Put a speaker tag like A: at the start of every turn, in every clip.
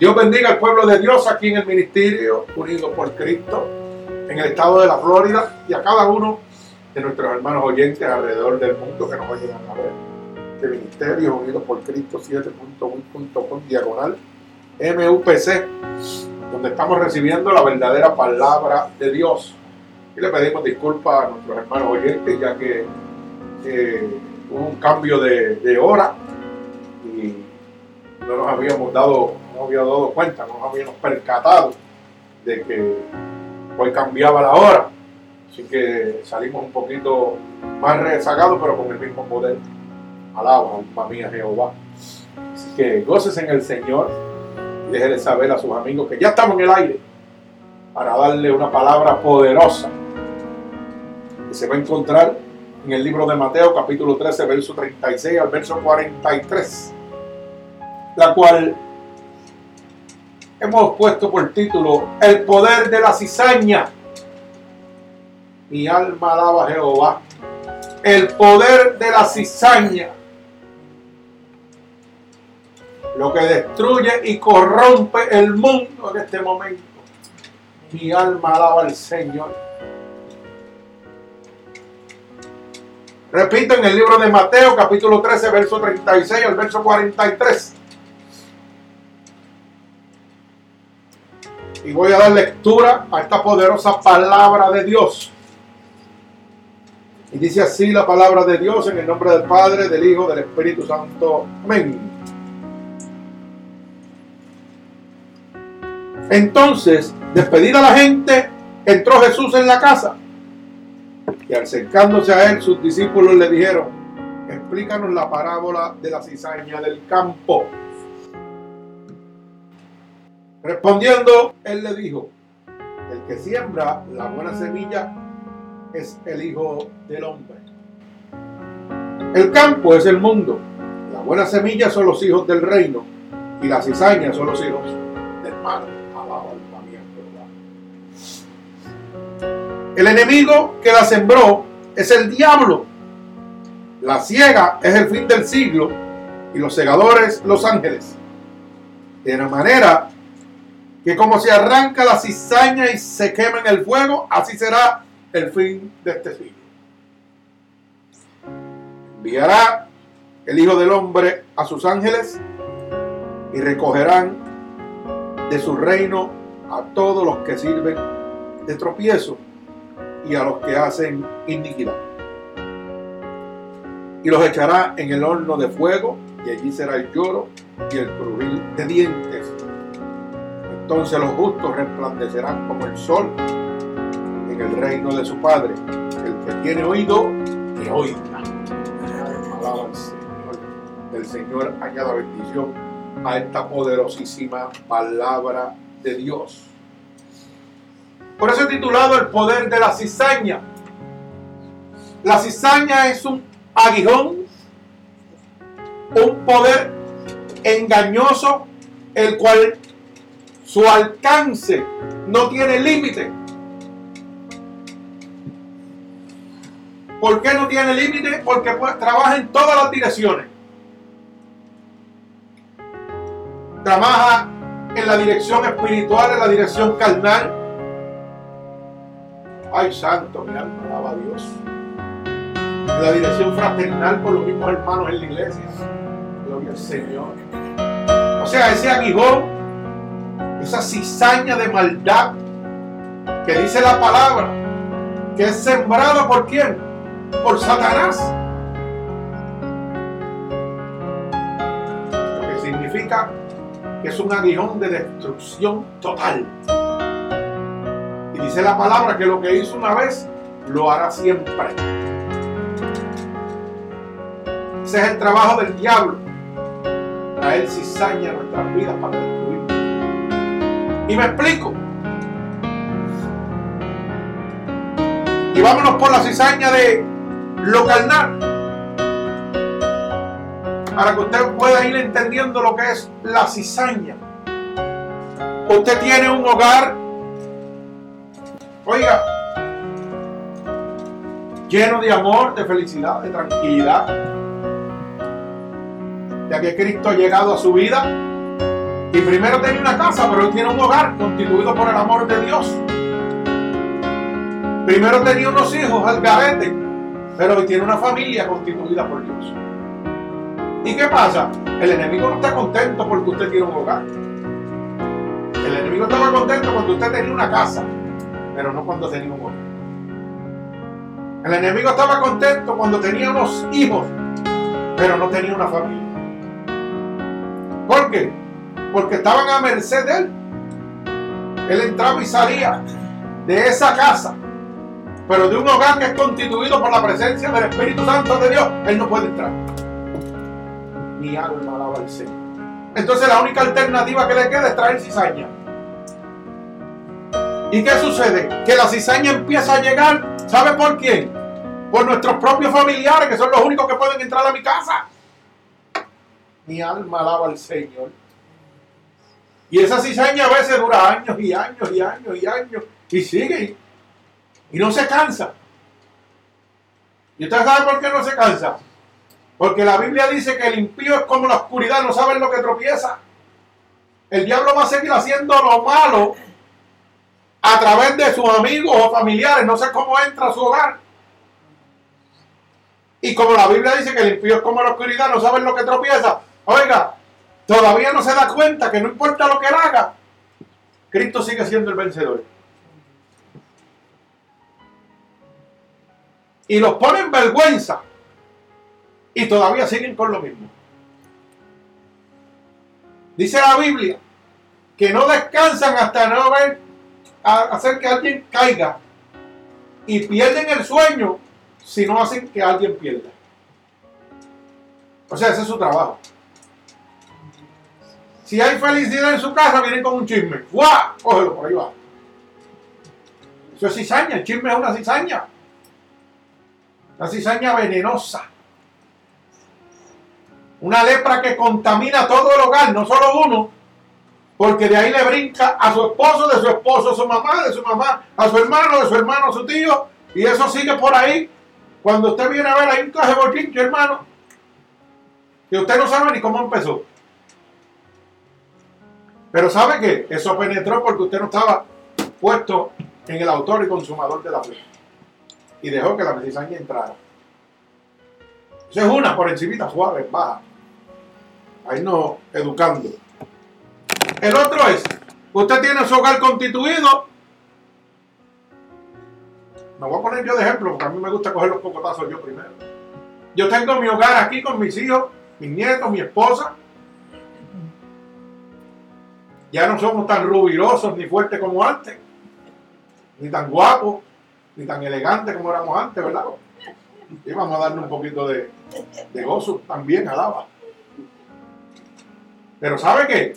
A: Dios bendiga al pueblo de Dios aquí en el ministerio Unido por Cristo, en el estado de la Florida y a cada uno de nuestros hermanos oyentes alrededor del mundo que nos oyen a ver. de Ministerio Unidos por Cristo 7.1.com diagonal MUPC, donde estamos recibiendo la verdadera palabra de Dios. Y le pedimos disculpas a nuestros hermanos oyentes, ya que eh, hubo un cambio de hora y no nos habíamos dado no había dado cuenta, no nos habíamos percatado de que hoy cambiaba la hora. Así que salimos un poquito más rezagados, pero con el mismo poder. Alaba, alma mía, Jehová. Así que goces en el Señor y déjele saber a sus amigos que ya estamos en el aire para darle una palabra poderosa que se va a encontrar en el libro de Mateo, capítulo 13, verso 36 al verso 43, la cual hemos puesto por título El poder de la cizaña. Mi alma alaba a Jehová. El poder de la cizaña. Lo que destruye y corrompe el mundo en este momento. Mi alma alaba al Señor. Repito en el libro de Mateo, capítulo 13, verso 36 al verso 43. Y voy a dar lectura a esta poderosa palabra de Dios. Y dice así la palabra de Dios en el nombre del Padre, del Hijo, del Espíritu Santo. Amén. Entonces, despedida la gente, entró Jesús en la casa. Y acercándose a él, sus discípulos le dijeron, explícanos la parábola de la cizaña del campo. Respondiendo, él le dijo, el que siembra la buena semilla es el Hijo del Hombre. El campo es el mundo. La buena semilla son los hijos del reino y la cizaña son los hijos del mal. El enemigo que la sembró es el diablo. La ciega es el fin del siglo y los segadores los ángeles. De la manera que como se arranca la cizaña y se quema en el fuego, así será el fin de este siglo. Enviará el Hijo del Hombre a sus ángeles y recogerán de su reino a todos los que sirven de tropiezo y a los que hacen iniquidad. Y los echará en el horno de fuego y allí será el lloro y el crujir de dientes entonces los justos resplandecerán como el sol en el reino de su Padre. El que tiene oído, que oiga. Alaba al Señor. El Señor añada bendición a esta poderosísima palabra de Dios. Por eso he titulado El poder de la cizaña. La cizaña es un aguijón, un poder engañoso, el cual su alcance no tiene límite. ¿Por qué no tiene límite? Porque pues, trabaja en todas las direcciones. Trabaja en la dirección espiritual, en la dirección carnal. Ay, santo, mi alma alaba a Dios. En la dirección fraternal con los mismos hermanos en la iglesia. Gloria al Señor. O sea, ese aguijón esa cizaña de maldad que dice la palabra, que es sembrada por quién? Por Satanás. Lo que significa que es un aguijón de destrucción total. Y dice la palabra que lo que hizo una vez, lo hará siempre. Ese es el trabajo del diablo. Traer cizaña a nuestras vidas para y me explico. Y vámonos por la cizaña de lo carnal. Para que usted pueda ir entendiendo lo que es la cizaña. Usted tiene un hogar, oiga, lleno de amor, de felicidad, de tranquilidad, ya que Cristo ha llegado a su vida Y primero tenía una casa, pero hoy tiene un hogar constituido por el amor de Dios. Primero tenía unos hijos al garete, pero hoy tiene una familia constituida por Dios. ¿Y qué pasa? El enemigo no está contento porque usted tiene un hogar. El enemigo estaba contento cuando usted tenía una casa, pero no cuando tenía un hogar. El enemigo estaba contento cuando tenía unos hijos, pero no tenía una familia. ¿Por qué? Porque estaban a merced de él. Él entraba y salía de esa casa, pero de un hogar que es constituido por la presencia del Espíritu Santo de Dios, él no puede entrar. Mi alma alaba al Señor. Entonces la única alternativa que le queda es traer cizaña. ¿Y qué sucede? Que la cizaña empieza a llegar, ¿sabe por quién? Por nuestros propios familiares, que son los únicos que pueden entrar a mi casa. Mi alma alaba al Señor. Y esa cizaña a veces dura años y años y años y años y sigue y no se cansa. ¿Y usted sabe por qué no se cansa? Porque la Biblia dice que el impío es como la oscuridad, no sabe lo que tropieza. El diablo va a seguir haciendo lo malo a través de sus amigos o familiares, no sé cómo entra a su hogar. Y como la Biblia dice que el impío es como la oscuridad, no sabe lo que tropieza. Oiga, todavía no se da cuenta que no importa lo que él haga, Cristo sigue siendo el vencedor. Y los pone en vergüenza. Y todavía siguen con lo mismo. Dice la Biblia que no descansan hasta no ver hacer que alguien caiga y pierden el sueño si no hacen que alguien pierda. O sea, ese es su trabajo. Si hay felicidad en su casa, vienen con un chisme. ¡Guau! Cógelo, por ahí va. Eso es cizaña, el chisme es una cizaña. Una cizaña venenosa. Una lepra que contamina todo el hogar, no solo uno, porque de ahí le brinca a su esposo, de su esposo a su mamá, de su mamá a su hermano, de su hermano a su tío, y eso sigue por ahí. Cuando usted viene a ver ahí un traje bochinche, hermano, que usted no sabe ni cómo empezó. Pero ¿sabe qué? Eso penetró porque usted no estaba puesto en el autor y consumador de la fe. Y dejó que la cizaña entrara. Esa es una por encimita, suave, baja. Ahí no educando. El otro es, usted tiene su hogar constituido. Me voy a poner yo de ejemplo, porque a mí me gusta coger los cocotazos yo primero. Yo tengo mi hogar aquí con mis hijos, mis nietos, mi esposa. Ya no somos tan rubirosos ni fuertes como antes, ni tan guapos, ni tan elegantes como éramos antes, ¿verdad? Y vamos a darle un poquito de, de gozo también, alaba. Pero ¿sabe qué?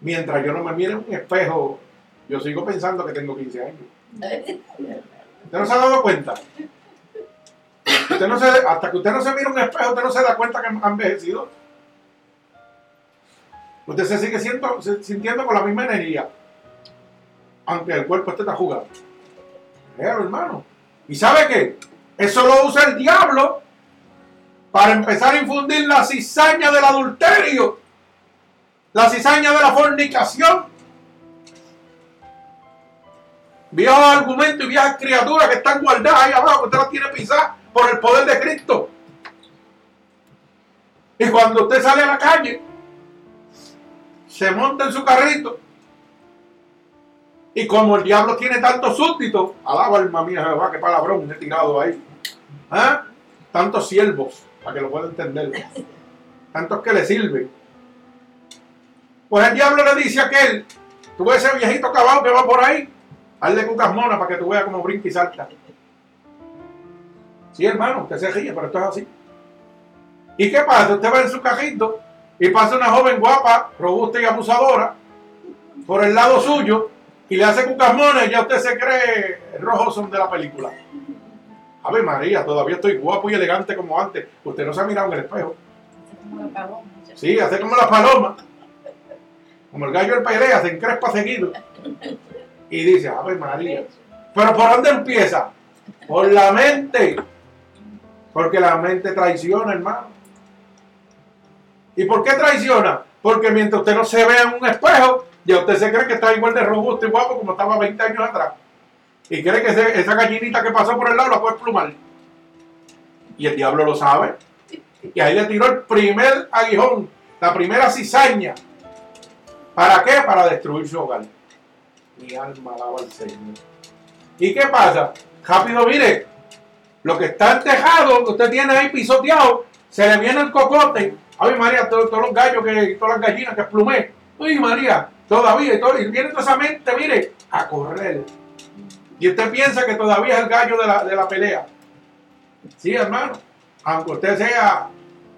A: Mientras yo no me mire en un espejo, yo sigo pensando que tengo 15 años. ¿Usted no se ha dado cuenta? Usted no se, hasta que usted no se mire en un espejo, usted no se da cuenta que ha envejecido. Usted se sigue sintiendo con la misma energía, aunque el cuerpo esté tan jugando. Pero, hermano. ¿Y sabe qué? Eso lo usa el diablo para empezar a infundir la cizaña del adulterio, la cizaña de la fornicación. Viejos argumentos y viejas criaturas que están guardadas ahí abajo, que usted las tiene pisadas por el poder de Cristo. Y cuando usted sale a la calle, se monta en su carrito. Y como el diablo tiene tantos súbditos, alaba alma mía Jehová, qué palabrón he tirado ahí. ¿Ah? Tantos siervos, para que lo pueda entender. Tantos que le sirven. Pues el diablo le dice a aquel, tú ves ese viejito caballo que va por ahí, hazle cucas monas para que tú veas cómo brinca y salta. Sí, hermano, usted se ríe, pero esto es así. ¿Y qué pasa? Usted va en su cajito y pasa una joven guapa, robusta y abusadora por el lado suyo y le hace cucasmones ya usted se cree rojo son de la película. Ave María, todavía estoy guapo y elegante como antes. Usted no se ha mirado en el espejo. Sí, hace como la paloma. Como el gallo del pelea, se encrespa seguido. Y dice, Ave María. Pero ¿por dónde empieza? Por la mente. Porque la mente traiciona, hermano. ¿Y por qué traiciona? Porque mientras usted no se vea en un espejo, ya usted se cree que está igual de robusto y guapo como estaba 20 años atrás. Y cree que esa gallinita que pasó por el lado la puede plumar. Y el diablo lo sabe. Y ahí le tiró el primer aguijón, la primera cizaña. ¿Para qué? Para destruir su hogar. Mi alma alaba al Señor. ¿Y qué pasa? Rápido, mire, lo que está tejado, que usted tiene ahí pisoteado, se le viene el cocote. Ay, María, todos, los gallos, que, todas las gallinas que plumé. Ay, María, todavía, todo, y viene toda esa mente, mire, a correr. Y usted piensa que todavía es el gallo de la, de la pelea. Sí, hermano. Aunque usted sea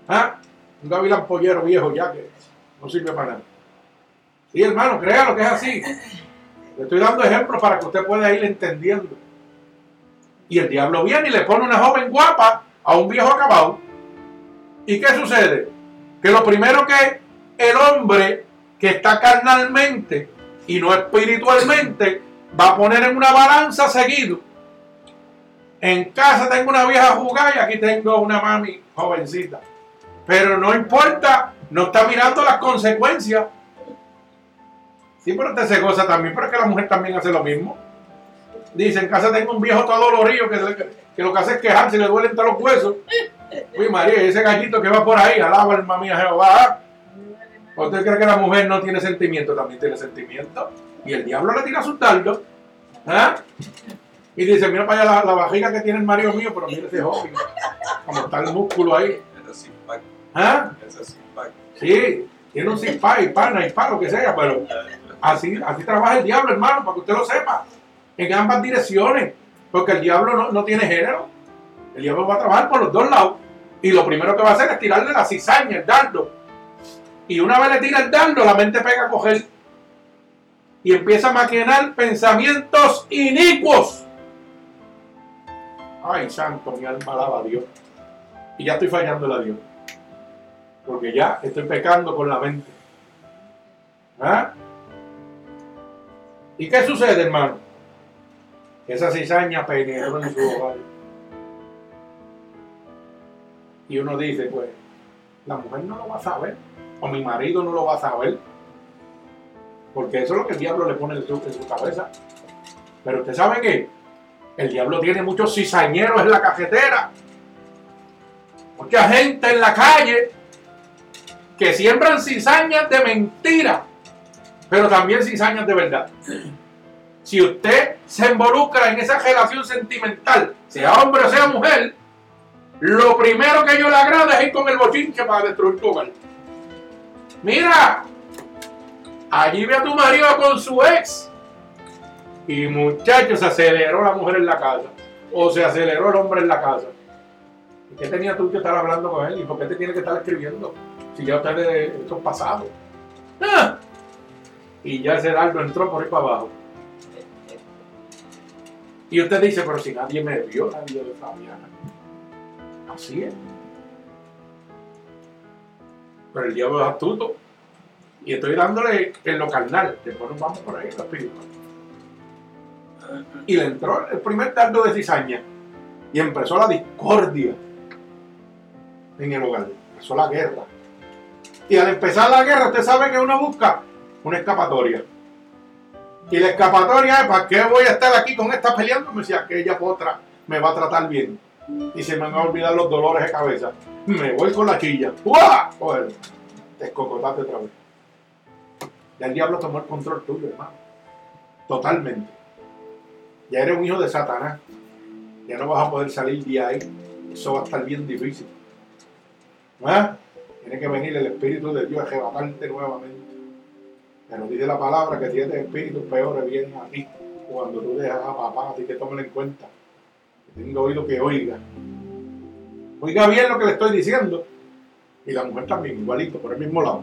A: ¿ah? un gavilán pollero viejo ya que no sirve para nada. Sí, hermano, créalo que es así. Le estoy dando ejemplos para que usted pueda ir entendiendo. Y el diablo viene y le pone una joven guapa a un viejo acabado. ¿Y qué sucede? Que lo primero que el hombre que está carnalmente y no espiritualmente va a poner en una balanza seguido. En casa tengo una vieja jugada y aquí tengo una mami jovencita. Pero no importa, no está mirando las consecuencias. Sí, pero usted se goza también, pero es que la mujer también hace lo mismo. Dice, en casa tengo un viejo todo dolorido que, que lo que hace es quejarse, le duelen todos los huesos. Uy, María, ese gallito que va por ahí, alaba alma mía Jehová. ¿Usted cree que la mujer no tiene sentimiento? También tiene sentimiento. Y el diablo le tira su taldo. ¿ah? Y dice, mira para allá la, la, vajiga que tiene el marido mío, pero mira ese joven. Como está el músculo ahí. ¿Ah? Sí, tiene un six y pana y para lo que sea, pero así, así trabaja el diablo, hermano, para que usted lo sepa. En ambas direcciones. Porque el diablo no, tiene género. El diablo va a trabajar por los dos lados. Y lo primero que va a hacer es tirarle la cizaña, el dardo. Y una vez le tira el dardo, la mente pega a coger. Y empieza a maquinar pensamientos inicuos. Ay, santo, mi alma alaba a Dios. Y ya estoy fallando a Dios porque ya estoy pecando con la mente. ¿Ah? ¿Y qué sucede, hermano? Esa cizaña penetró en su hogar. Y uno dice, pues, la mujer no lo va a saber, o mi marido no lo va a saber, porque eso es lo que el diablo le pone en su, cabeza. Pero usted sabe que el diablo tiene muchos cizañeros en la cajetera, mucha gente en la calle que siembran cizañas de mentira, pero también cizañas de verdad. Si usted se involucra en esa relación sentimental, sea hombre o sea mujer, lo primero que yo le agrada es ir con el bochinche para destruir tu hogar. Mira, allí ve a tu marido con su ex. Y muchachos, se aceleró la mujer en la casa. O se aceleró el hombre en la casa. ¿Y qué tenía tú que estar hablando con él? ¿Y por qué te tiene que estar escribiendo? Si ya ustedes, esto es pasado. ¡Ah! Y ya ese dardo entró por ahí para abajo. Y usted dice, pero si nadie me vio, nadie de Fabiana. Así es. Pero el diablo es astuto. Y estoy dándole en lo carnal. Después nos vamos por ahí lo espiritual. Y le entró el primer dardo de cizaña. Y empezó la discordia en el hogar. Empezó la guerra. Y al empezar la guerra, usted sabe que uno busca una escapatoria. Y la escapatoria es, ¿para qué voy a estar aquí con esta peleando? Si aquella otra me va a tratar bien. Y se me van a olvidar los dolores de cabeza. Me voy con la chilla. ¡Uah! Joder, descocotate otra vez. Ya el diablo tomó el control tuyo, hermano. Totalmente. Ya eres un hijo de Satanás. Ya no vas a poder salir de ahí. Eso va a estar bien difícil. ¿Ah? Tiene que venir el Espíritu de Dios a arrebatarte nuevamente. Pero dice la palabra que siete espíritus peores vienen a ti cuando tú dejas a papá, así que tómelo en cuenta. Tenga oído que oiga. Oiga bien lo que le estoy diciendo. Y la mujer también, igualito, por el mismo lado.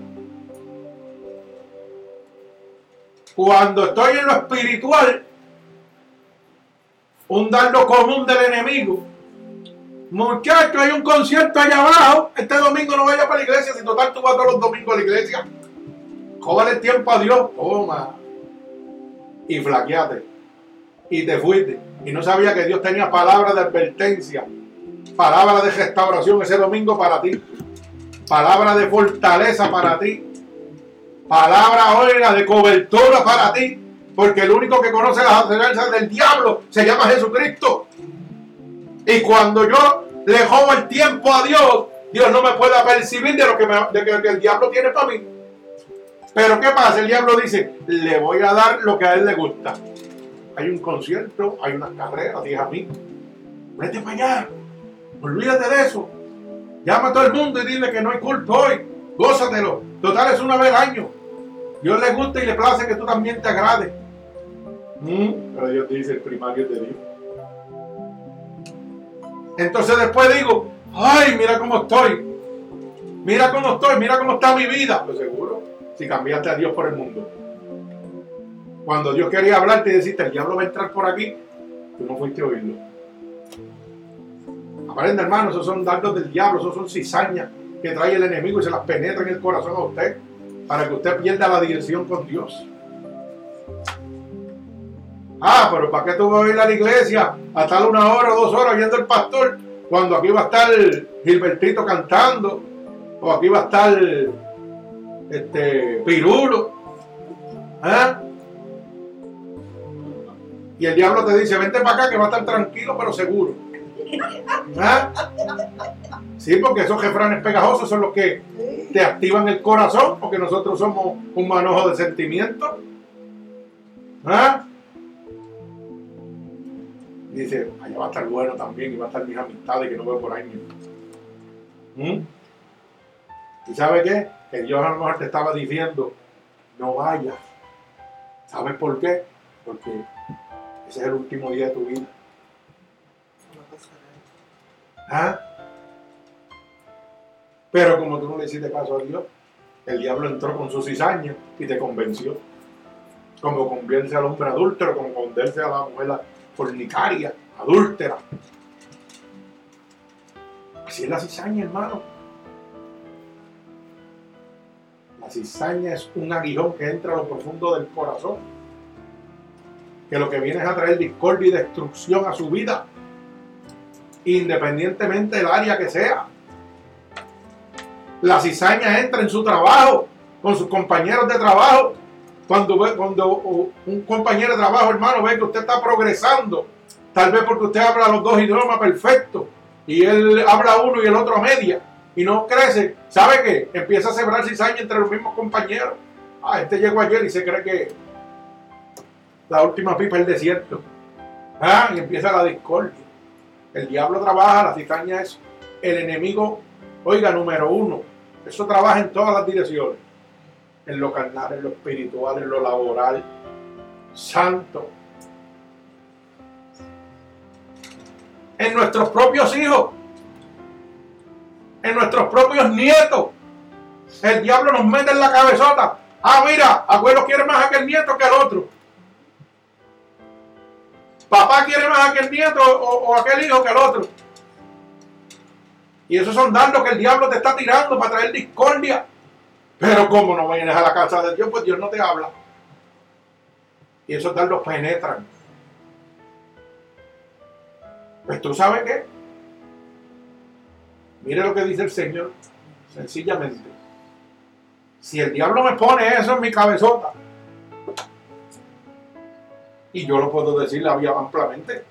A: Cuando estoy en lo espiritual, un dardo común del enemigo Muchachos, hay un concierto allá abajo. Este domingo no vaya para la iglesia. Si total tú vas todos los domingos a la iglesia. Jódale tiempo a Dios. Toma. Y flaqueate. Y te fuiste. Y no sabía que Dios tenía palabra de advertencia. Palabra de restauración ese domingo para ti. Palabra de fortaleza para ti. Palabra, oiga, de cobertura para ti. Porque el único que conoce las acechanzas del diablo se llama Jesucristo. Y cuando yo le jobo el tiempo a Dios, Dios no me puede percibir de lo que, que el diablo tiene para mí. Pero ¿qué pasa? El diablo dice, le voy a dar lo que a él le gusta. Hay un concierto, hay unas carreras, dije a mí, vete para allá, olvídate de eso. Llama a todo el mundo y dile que no hay culto hoy, gózatelo. Total es una vez al año. Dios le gusta y le place que tú también te agrades. Mm, pero Dios dice, el primario de Dios. Entonces después digo, ay, mira cómo estoy. Mira cómo estoy, mira cómo está mi vida. Pues seguro, si cambiaste a Dios por el mundo. Cuando Dios quería hablarte y decirte, el diablo va a entrar por aquí, tú no fuiste a oírlo. Aprende, hermano, esos son dardos del diablo, esos son cizañas que trae el enemigo y se las penetra en el corazón a usted para que usted pierda la dirección con Dios. Ah, pero ¿para qué tú vas a ir a la iglesia a estar una hora o dos horas viendo el pastor cuando aquí va a estar Gilbertito cantando o aquí va a estar este Pirulo? ¿Ah? Y el diablo te dice, vente para acá que va a estar tranquilo pero seguro. ¿Ah? Sí, porque esos jefranes pegajosos son los que te activan el corazón, porque nosotros somos un manojo de sentimientos. ¿Ah? dice, allá va a estar bueno también y va a estar mis amistades que no veo por ahí. ¿Mm? ¿Y sabe qué? Que Dios a lo mejor te estaba diciendo, no vayas. ¿Sabes por qué? Porque ese es el último día de tu vida. ¿Ah? Pero como tú no le hiciste caso a Dios, el diablo entró con su cizaña y te convenció. Como convence al hombre adúltero, como convence a la mujer fornicaria, adúltera. Así es la cizaña, hermano. La cizaña es un aguijón que entra a lo profundo del corazón. Que lo que viene es a traer discordia y destrucción a su vida. Independientemente del área que sea. La cizaña entra en su trabajo, con sus compañeros de trabajo, cuando, cuando un compañero de trabajo, hermano, ve que usted está progresando, tal vez porque usted habla los dos idiomas perfectos y él habla uno y el otro a media y no crece, ¿sabe qué? Empieza a sembrar cizaña entre los mismos compañeros. Ah, este llegó ayer y se cree que la última pipa es el desierto. Ah, y empieza la discordia. El diablo trabaja, la cizaña es el enemigo, oiga, número uno. Eso trabaja en todas las direcciones en lo carnal, en lo espiritual, en lo laboral. Santo. En nuestros propios hijos. En nuestros propios nietos. El diablo nos mete en la cabezota. Ah, mira, abuelo quiere más a aquel nieto que al otro. Papá quiere más a aquel nieto o, o aquel hijo que al otro. Y esos son dardos que el diablo te está tirando para traer discordia. Pero como no vienes a la casa de Dios, pues Dios no te habla. Y esos dardos penetran. Pues tú sabes qué. Mire lo que dice el Señor, sencillamente. Si el diablo me pone eso en mi cabezota, y yo lo puedo decir ampliamente,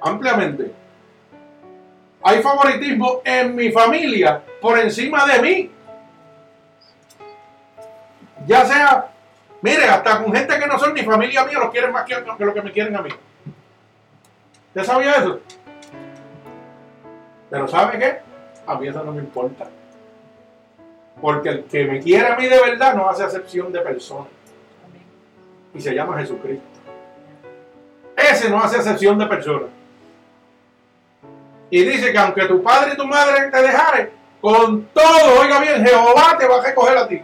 A: ampliamente, hay favoritismo en mi familia por encima de mí. Ya sea, mire, hasta con gente que no son ni familia mía, los quieren más que, lo que me quieren a mí. ¿Ya sabía eso? Pero ¿sabe qué? A mí eso no me importa. Porque el que me quiere a mí de verdad no hace acepción de persona. Y se llama Jesucristo. Ese no hace acepción de persona. Y dice que aunque tu padre y tu madre te dejaren, con todo, oiga bien, Jehová te va a recoger a ti.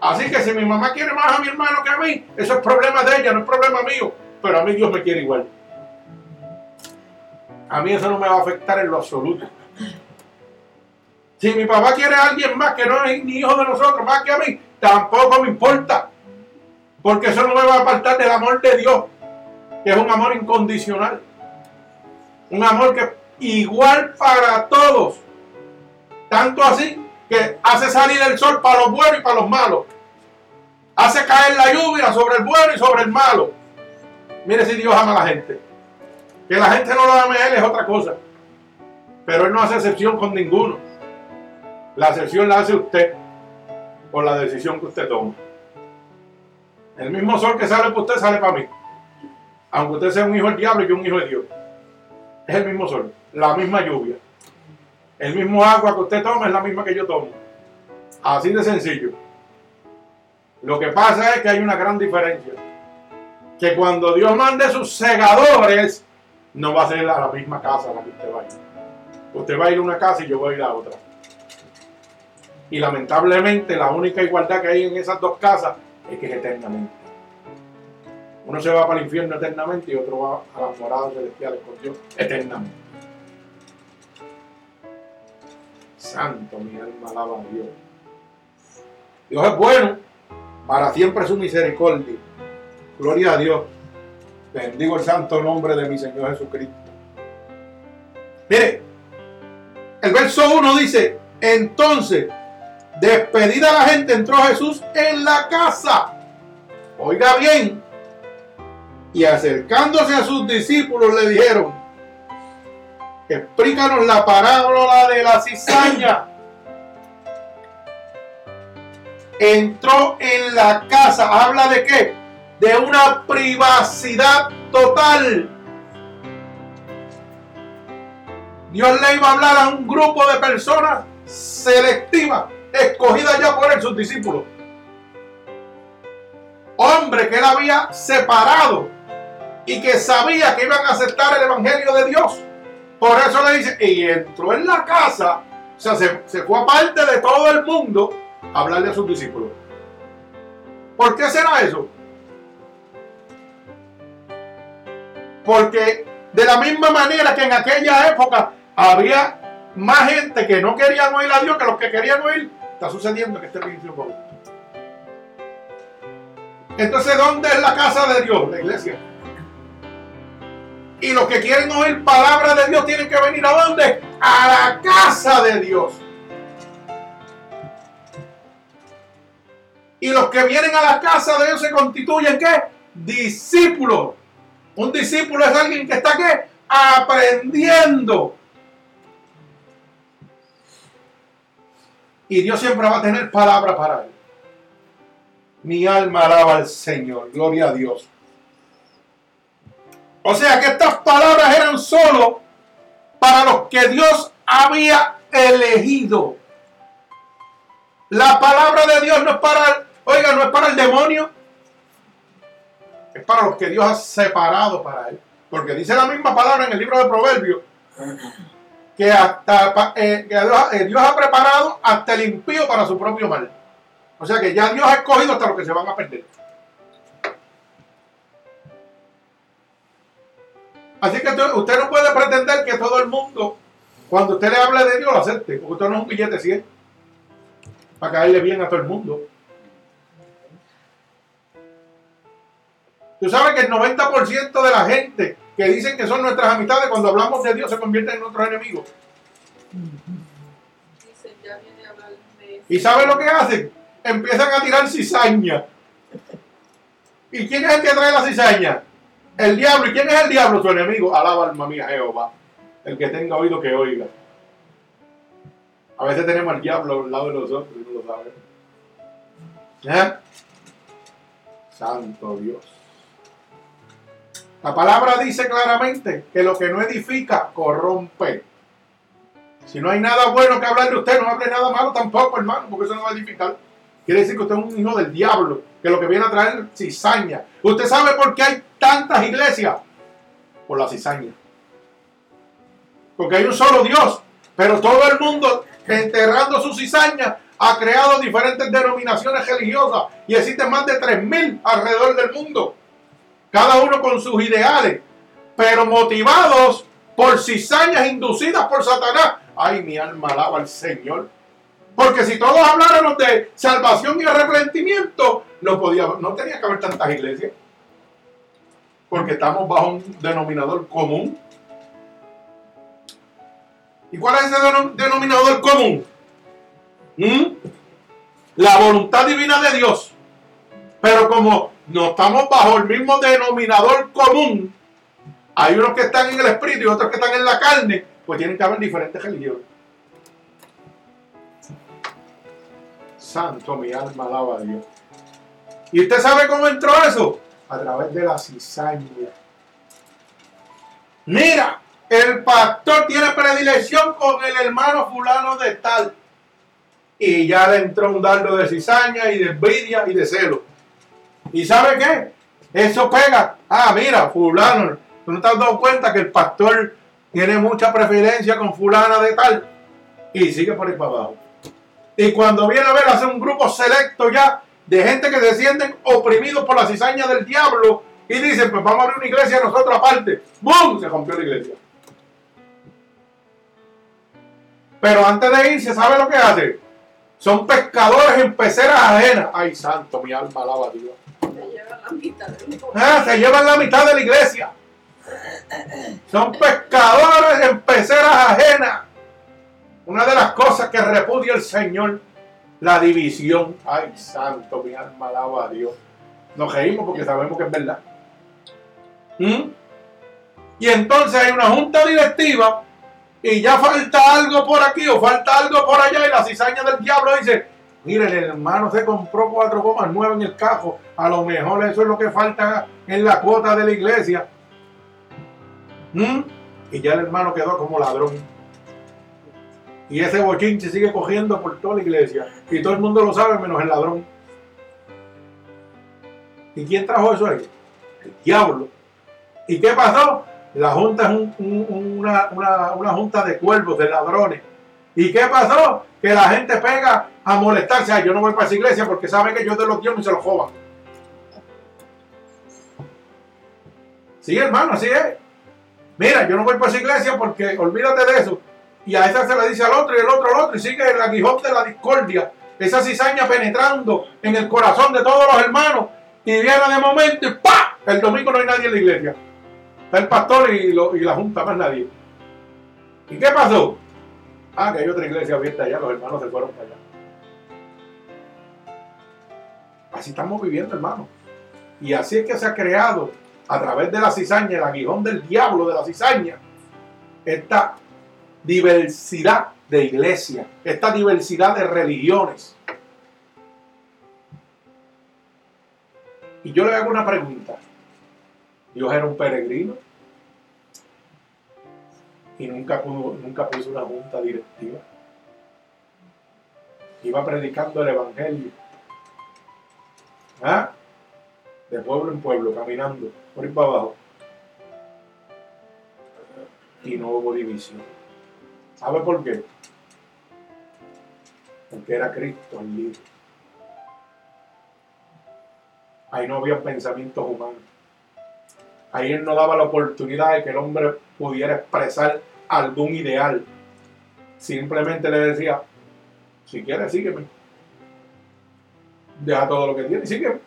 A: Así que si mi mamá quiere más a mi hermano que a mí, eso es problema de ella, no es problema mío. Pero a mí Dios me quiere igual. A mí eso no me va a afectar en lo absoluto. Si mi papá quiere a alguien más que no es ni hijo de nosotros, más que a mí, tampoco me importa. Porque eso no me va a apartar del amor de Dios, que es un amor incondicional. Un amor que igual para todos. Tanto así que hace salir el sol para los buenos y para los malos. Hace caer la lluvia sobre el bueno y sobre el malo. Mire si Dios ama a la gente. Que la gente no lo ame a Él es otra cosa. Pero Él no hace excepción con ninguno. La excepción la hace usted por la decisión que usted toma. El mismo sol que sale para usted sale para mí. Aunque usted sea un hijo del diablo y yo un hijo de Dios. Es el mismo sol, la misma lluvia. El mismo agua que usted toma es la misma que yo tomo. Así de sencillo. Lo que pasa es que hay una gran diferencia. Que cuando Dios mande sus segadores, no va a ser a la misma casa la que usted va a ir. Usted va a ir a una casa y yo voy a ir a otra. Y lamentablemente la única igualdad que hay en esas dos casas es que es eternamente. Uno se va para el infierno eternamente y otro va a las moradas celestiales con Dios eternamente. Santo, mi alma alaba a Dios. Dios es bueno, para siempre su misericordia. Gloria a Dios. Bendigo el santo nombre de mi Señor Jesucristo. Mire, el verso 1 dice, entonces, despedida la gente, entró Jesús en la casa. Oiga bien. Y acercándose a sus discípulos le dijeron, explícanos la parábola de la cizaña. Entró en la casa, habla de qué? De una privacidad total. Dios le iba a hablar a un grupo de personas selectivas, escogidas ya por él, sus discípulos. Hombre que él había separado y que sabía que iban a aceptar el Evangelio de Dios. Por eso le dice, y entró en la casa, o sea, se, se fue aparte de todo el mundo a hablarle a sus discípulos. ¿Por qué será eso? Porque de la misma manera que en aquella época había más gente que no querían oír a Dios que los que querían oír, está sucediendo en este principio. Entonces, ¿dónde es la casa de Dios? La iglesia. Y los que quieren oír palabra de Dios tienen que venir a dónde? A la casa de Dios. Y los que vienen a la casa de Dios se constituyen ¿qué? Discípulos. Un discípulo es alguien que está ¿qué? Aprendiendo. Y Dios siempre va a tener palabra para él. Mi alma alaba al Señor. Gloria a Dios. O sea que estas palabras eran solo para los que Dios había elegido. La palabra de Dios no es para, oiga, no es para el demonio. Es para los que Dios ha separado para él. Porque dice la misma palabra en el libro de Proverbios que hasta eh, que Dios, eh, Dios ha preparado hasta el impío para su propio mal. O sea que ya Dios ha escogido hasta los que se van a perder. Así que usted no puede pretender que todo el mundo, cuando usted le hable de Dios, lo acepte. Porque usted no es un billete 100 para caerle bien a todo el mundo. Tú sabes que el 90% de la gente que dicen que son nuestras amistades, cuando hablamos de Dios, se convierten en nuestros enemigos. ¿Y sabe lo que hacen? Empiezan a tirar cizaña. ¿Y quién es el que trae la cizaña? El diablo. ¿Y quién es el diablo? Su enemigo. Alaba alma mía Jehová. El que tenga oído que oiga. A veces tenemos al diablo al lado de nosotros y no lo sabemos. ¿Eh? Santo Dios. La palabra dice claramente que lo que no edifica corrompe. Si no hay nada bueno que hablar de usted, no hable nada malo tampoco, hermano, porque eso no va a edificar. Quiere decir que usted es un hijo del diablo, que lo que viene a traer cizaña. ¿Usted sabe por qué hay tantas iglesias? Por la cizaña. Porque hay un solo Dios, pero todo el mundo enterrando su cizaña ha creado diferentes denominaciones religiosas y existen más de 3.000 alrededor del mundo. Cada uno con sus ideales, pero motivados por cizañas inducidas por Satanás. Ay, mi alma alaba al Señor. Porque si todos habláramos de salvación y arrepentimiento, no, podía, no tenía que haber tantas iglesias. Porque estamos bajo un denominador común. ¿Y cuál es ese denominador común? ¿Mm? La voluntad divina de Dios. Pero como no estamos bajo el mismo denominador común, hay unos que están en el espíritu y otros que están en la carne, pues tienen que haber diferentes religiones. Santo, mi alma alaba a Dios. ¿Y usted sabe cómo entró eso? A través de la cizaña. Mira, el pastor tiene predilección con el hermano fulano de tal. Y ya le entró un dardo de cizaña y de envidia y de celo. ¿Y sabe qué? Eso pega. Ah, mira, fulano. ¿Tú no te has dado cuenta que el pastor tiene mucha preferencia con fulana de tal? Y sigue por ahí para abajo. Y cuando viene a ver, hace un grupo selecto ya de gente que se sienten oprimidos por la cizaña del diablo y dicen, pues vamos a abrir una iglesia nosotros aparte. ¡Bum! Se rompió la iglesia. Pero antes de irse, ¿sabe lo que hace? Son pescadores en peceras ajenas. Ay, santo, mi alma alaba a Dios. Ah, se llevan la mitad de la iglesia. Son pescadores en peceras ajenas. Una de las cosas que repudia el Señor, la división. Ay, santo, mi alma alaba a Dios. Nos reímos porque sabemos que es verdad. ¿Mm? Y entonces hay una junta directiva y ya falta algo por aquí o falta algo por allá y la cizaña del diablo dice, mire, el hermano se compró 4,9 en el cajo, a lo mejor eso es lo que falta en la cuota de la iglesia. ¿Mm? Y ya el hermano quedó como ladrón. Y ese bochinche sigue cogiendo por toda la iglesia. Y todo el mundo lo sabe menos el ladrón. ¿Y quién trajo eso ahí? El diablo. ¿Y qué pasó? La junta es una, junta de cuervos, de ladrones. ¿Y qué pasó? Que la gente pega a molestarse. Ay, yo no voy para esa iglesia porque saben que yo de los dios y se los joban. Sí, hermano, así es. Mira, yo no voy para esa iglesia porque olvídate de eso. Y a esa se le dice al otro y el otro al otro y sigue el aguijón de la discordia. Esa cizaña penetrando en el corazón de todos los hermanos. Y viene de momento y ¡pa! El domingo no hay nadie en la iglesia. Está el pastor y, la junta, más nadie. ¿Y qué pasó? Ah, que hay otra iglesia abierta allá, los hermanos se fueron para allá. Así estamos viviendo, hermanos. Y así es que se ha creado, a través de la cizaña, el aguijón del diablo de la cizaña, esta diversidad de iglesias, esta diversidad de religiones. Y yo le hago una pregunta. Dios era un peregrino y nunca, pudo, nunca puso una junta directiva. Iba predicando el Evangelio. ¿Ah? De pueblo en pueblo, caminando, por ir para abajo. Y no hubo división. ¿Sabe por qué? Porque era Cristo el líder. Ahí no había pensamientos humanos. Ahí él no daba la oportunidad de que el hombre pudiera expresar algún ideal. Simplemente le decía, si quieres, sígueme. Deja todo lo que tienes y sígueme.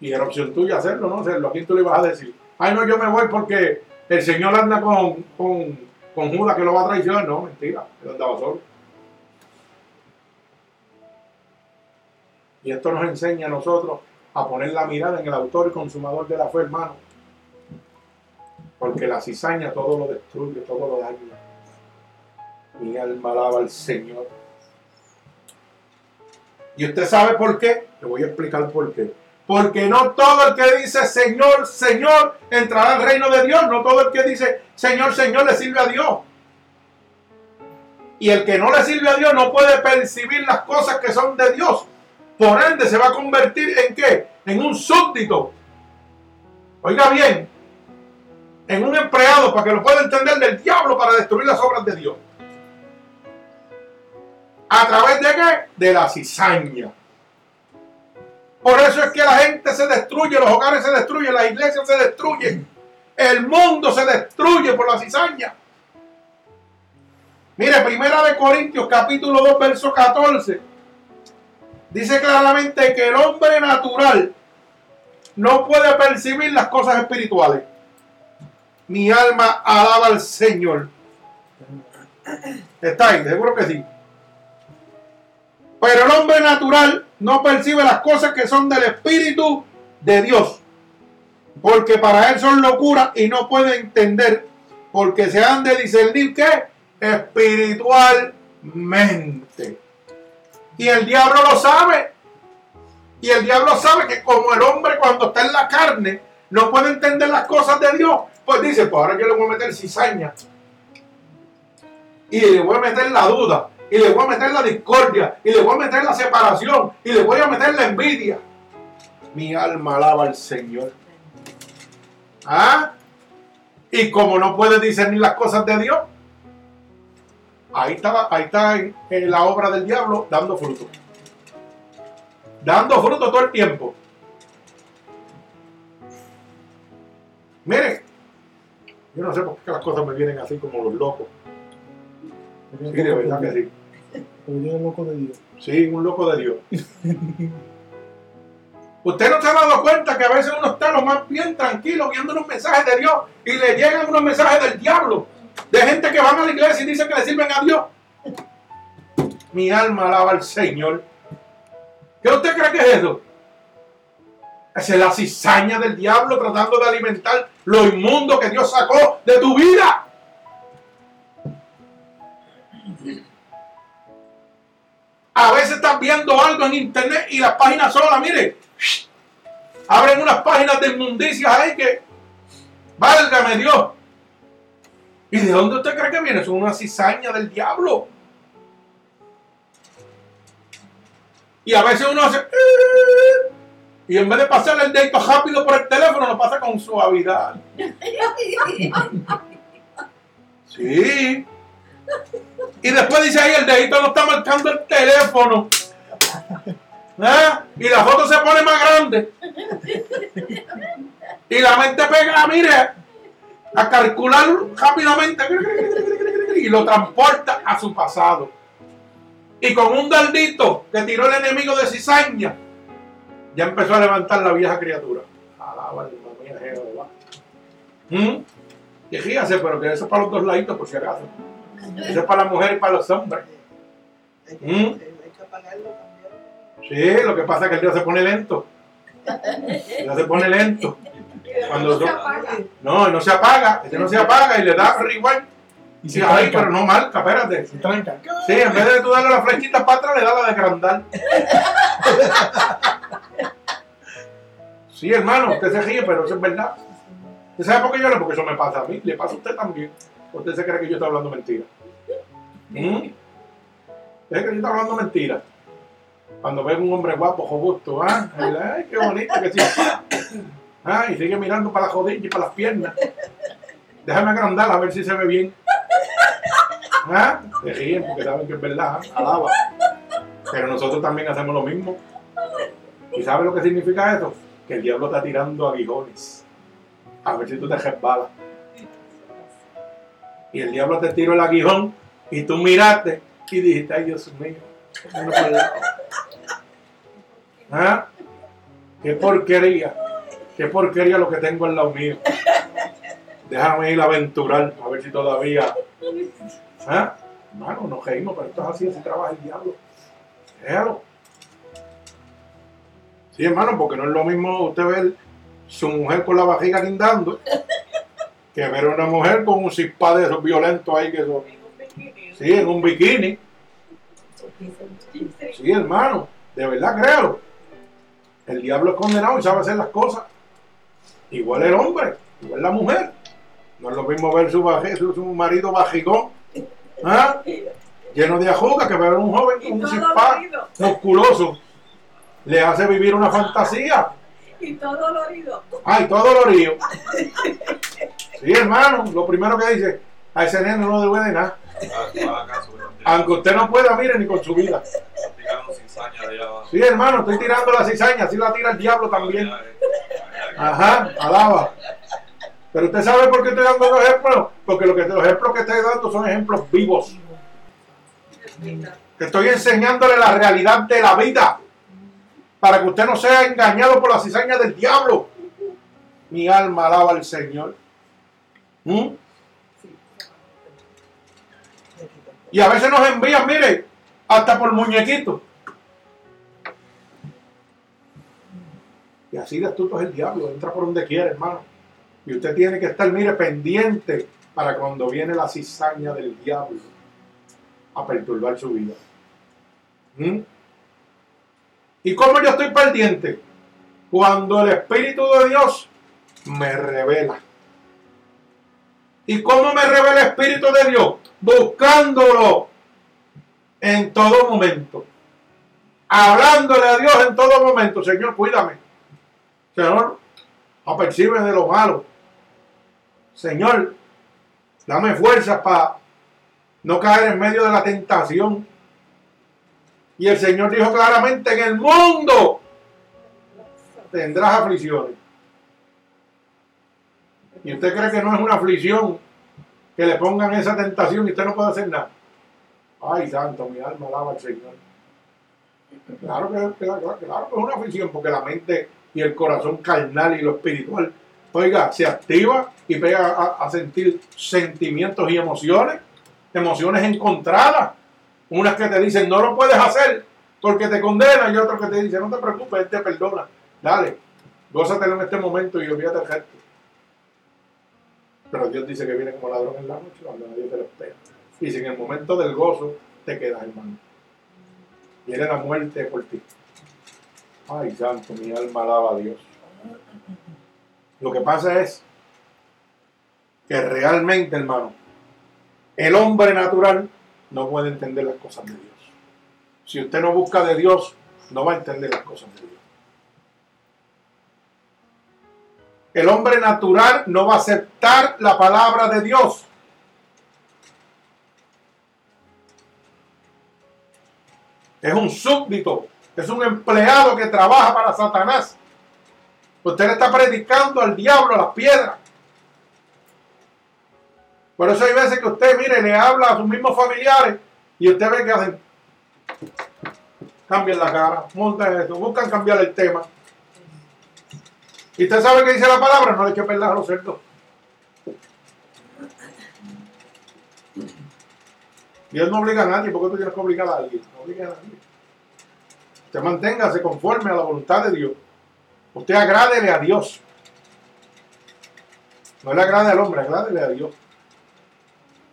A: Y era opción tuya hacerlo, ¿no? Hacerlo. ¿A quién tú le ibas a decir? Ay, no, yo me voy porque el Señor anda con, con, con Judas que lo va a traicionar. No, mentira. Él andaba solo. Y esto nos enseña a nosotros a poner la mirada en el autor y consumador de la fe, hermano. Porque la cizaña todo lo destruye, todo lo daña. Mi alma alaba al Señor. ¿Y usted sabe por qué? Le voy a explicar por qué. Porque no todo el que dice Señor, Señor, entrará al reino de Dios. No todo el que dice Señor, Señor le sirve a Dios. Y el que no le sirve a Dios no puede percibir las cosas que son de Dios. Por ende se va a convertir en qué? En un súbdito. Oiga bien, en un empleado para que lo pueda entender del diablo para destruir las obras de Dios. ¿A través de qué? De la cizaña. Por eso es que la gente se destruye, los hogares se destruyen, las iglesias se destruyen, el mundo se destruye por la cizaña. Mire, primera de Corintios capítulo 2, verso 14. Dice claramente que el hombre natural no puede percibir las cosas espirituales. Mi alma alaba al Señor. Está ahí, seguro que sí. Pero el hombre natural no percibe las cosas que son del Espíritu de Dios. Porque para él son locuras y no puede entender. Porque se han de discernir que espiritualmente. Y el diablo lo sabe. Y el diablo sabe que como el hombre cuando está en la carne no puede entender las cosas de Dios, pues dice, pues ahora yo le voy a meter cizaña. Y le voy a meter la duda. Y le voy a meter la discordia. Y le voy a meter la separación. Y le voy a meter la envidia. Mi alma alaba al Señor. ¿Ah? Y como no puede discernir las cosas de Dios, ahí está, ahí está en, la obra del diablo dando fruto. Dando fruto todo el tiempo. Mire, yo no sé por qué las cosas me vienen así como los locos. Sí, de verdad que sí.
B: Pero yo era loco de Dios.
A: Sí, un loco de Dios. Usted no se ha dado cuenta que a veces uno está lo más bien tranquilo viendo unos mensajes de Dios y le llegan unos mensajes del diablo, de gente que van a la iglesia y dicen que le sirven a Dios. Mi alma alaba al Señor. ¿Qué usted cree que es eso? Esa es la cizaña del diablo tratando de alimentar lo inmundo que Dios sacó de tu vida. A veces estás viendo algo en internet y las páginas solas, mire, abren unas páginas de inmundicias ahí que, válgame Dios. ¿Y de dónde usted cree que viene? Son una cizaña del diablo. Y a veces uno hace... "Eh", Y en vez de pasarle el dedito rápido por el teléfono, lo pasa con suavidad. Sí. Y después dice ahí, el dedito no está marcando el teléfono. ¿Ah? Y la foto se pone más grande. Y la mente pega, mire, a calcular rápidamente y lo transporta a su pasado. Y con un daldito que tiró el enemigo de cizaña, ya empezó a levantar la vieja criatura. Alaba. ¿Mm? Y fíjate, pero que eso es para los dos laditos, por si acaso. Eso es para la mujer y para los hombres.
C: Hay que,
A: ¿Mm?
C: cambiarlo.
A: Sí, lo que pasa es que el Dios se pone lento. El Dios se pone lento. Cuando
D: no se
A: yo-
D: apaga.
A: No, se apaga. Este no se apaga y le da igual.
B: Y
A: Sí,
B: tranca.
A: pero no marca, espérate.
B: Se tranca.
A: Sí, en vez de tú darle la flechita para atrás, le da la de. Sí, hermano, usted se ríe, pero eso es verdad. ¿Usted sabe por qué yo le? Porque eso me pasa a mí, le pasa a usted también. Usted se cree que yo estoy hablando mentira. ¿Mm? ¿Usted cree que yo estoy hablando mentira? Cuando ve un hombre guapo, robusto, ¿ah? Ay, qué bonito que sí. Ah, y sigue mirando para la rodilla y para las piernas. Déjame agrandar a ver si se ve bien. ¿Ah? Se ríen porque saben que es verdad, alaba. Pero nosotros también hacemos lo mismo. ¿Y sabes lo que significa eso? Que el diablo está tirando aguijones. A ver si tú te resbalas. Y el diablo te tiró el aguijón y tú miraste y dijiste, ay Dios mío, no puedo". ¿Ah? Qué porquería, qué porquería lo que tengo en lado mío. Déjame ir a aventurar, a ver si todavía. ¿Ah? Hermano, nos reímos, pero esto es así, así trabaja el diablo. Déjalo. Sí, hermano, porque no es lo mismo usted ver su mujer con la barriga guindando que ver una mujer con un cispá de esos violentos ahí que son. Sí, en un bikini. Sí, hermano, de verdad créalo. El diablo es condenado y sabe hacer las cosas. Igual el hombre, igual la mujer. No es lo mismo ver su, baje- su, su marido bajigón, ¿ah? lleno de ajuga, que ver un joven con un
D: dolorido.
A: musculoso. Le hace vivir una fantasía.
D: Y todo dolorido.
A: Ay, todo dolorido. Sí, hermano, lo primero que dice, a ese nene no le duele nada. Aunque usted no pueda, mire, ni con su vida. Sí, hermano, estoy tirando la cizaña, así la tira el diablo también. Ajá, alaba. Pero usted sabe por qué estoy dando los ejemplos. Porque lo que, los ejemplos que estoy dando son ejemplos vivos. Que estoy enseñándole la realidad de la vida. Para que usted no sea engañado por la cizaña del diablo. Mi alma alaba al Señor. ¿Mm? Y a veces nos envían, mire, hasta por muñequitos. Y así de astuto es el diablo, entra por donde quiere, hermano. Y usted tiene que estar, mire, pendiente para cuando viene la cizaña del diablo a perturbar su vida. ¿Mm? ¿Y cómo yo estoy pendiente? Cuando el Espíritu de Dios me revela. ¿Y cómo me revela el Espíritu de Dios? Buscándolo en todo momento. Hablándole a Dios en todo momento. Señor, cuídame. Señor, apercibe de lo malo. Señor, dame fuerzas para no caer en medio de la tentación. Y el Señor dijo claramente, en el mundo tendrás aflicciones. Y usted cree que no es una aflicción que le pongan esa tentación y usted no puede hacer nada. Ay, santo, mi alma alaba al Señor. Claro que, claro, claro que es una aflicción porque la mente y el corazón carnal y lo espiritual, oiga, se activa y pega a, sentir sentimientos y emociones, emociones encontradas. Unas que te dicen no lo puedes hacer porque te condenan y otras que te dicen no te preocupes, Él te perdona. Dale, gózatelo en este momento y olvídate el resto. Pero Dios dice que viene como ladrón en la noche cuando nadie te lo espera. Y si en el momento del gozo te quedas, hermano. Viene la muerte por ti. Ay, santo, mi alma alaba a Dios. Lo que pasa es que realmente, hermano, el hombre natural no puede entender las cosas de Dios. Si usted no busca de Dios, no va a entender las cosas de Dios. El hombre natural no va a aceptar la palabra de Dios. Es un súbdito, es un empleado que trabaja para Satanás. Usted le está predicando al diablo las piedras. Por eso hay veces que usted, mire, le habla a sus mismos familiares y usted ve que hacen. Cambian la cara, montan esto, buscan cambiar el tema. ¿Y usted sabe qué dice la palabra? No le eche perder a los cerdos. Dios no obliga a nadie, porque tú tienes que obligar a alguien. No obliga a nadie. Usted manténgase conforme a la voluntad de Dios. Usted agrádele a Dios. No le agrade al hombre, agrádele a Dios.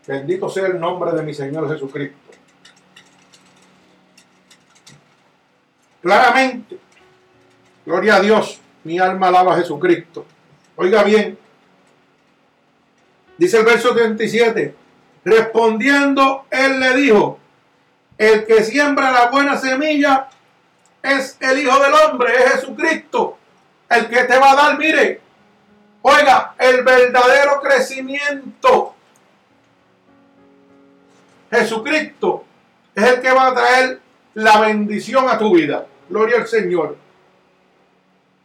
A: Bendito sea el nombre de mi Señor Jesucristo. Claramente, gloria a Dios, mi alma alaba a Jesucristo. Oiga bien, dice el verso 37, respondiendo, él le dijo, el que siembra la buena semilla es el Hijo del Hombre, es Jesucristo, el que te va a dar, mire, oiga, el verdadero crecimiento. Jesucristo es el que va a traer la bendición a tu vida. Gloria al Señor.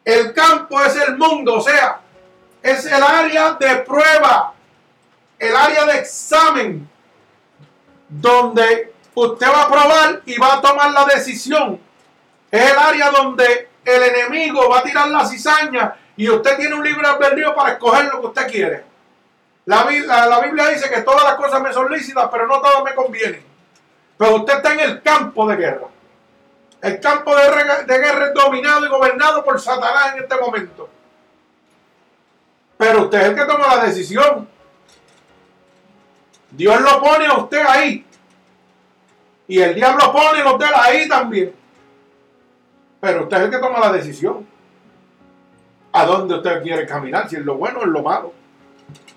A: El campo es el mundo, o sea, es el área de prueba, el área de examen, donde usted va a probar y va a tomar la decisión. Es el área donde el enemigo va a tirar la cizaña y usted tiene un libre albedrío para escoger lo que usted quiere. La, la, Biblia dice que todas las cosas me son lícitas, pero no todas me convienen. Pero usted está en el campo de guerra. El campo de, de guerra es dominado y gobernado por Satanás en este momento. Pero usted es el que toma la decisión. Dios lo pone a usted ahí. Y el diablo pone a usted ahí también. Pero usted es el que toma la decisión. ¿A dónde usted quiere caminar? Si es lo bueno o es lo malo.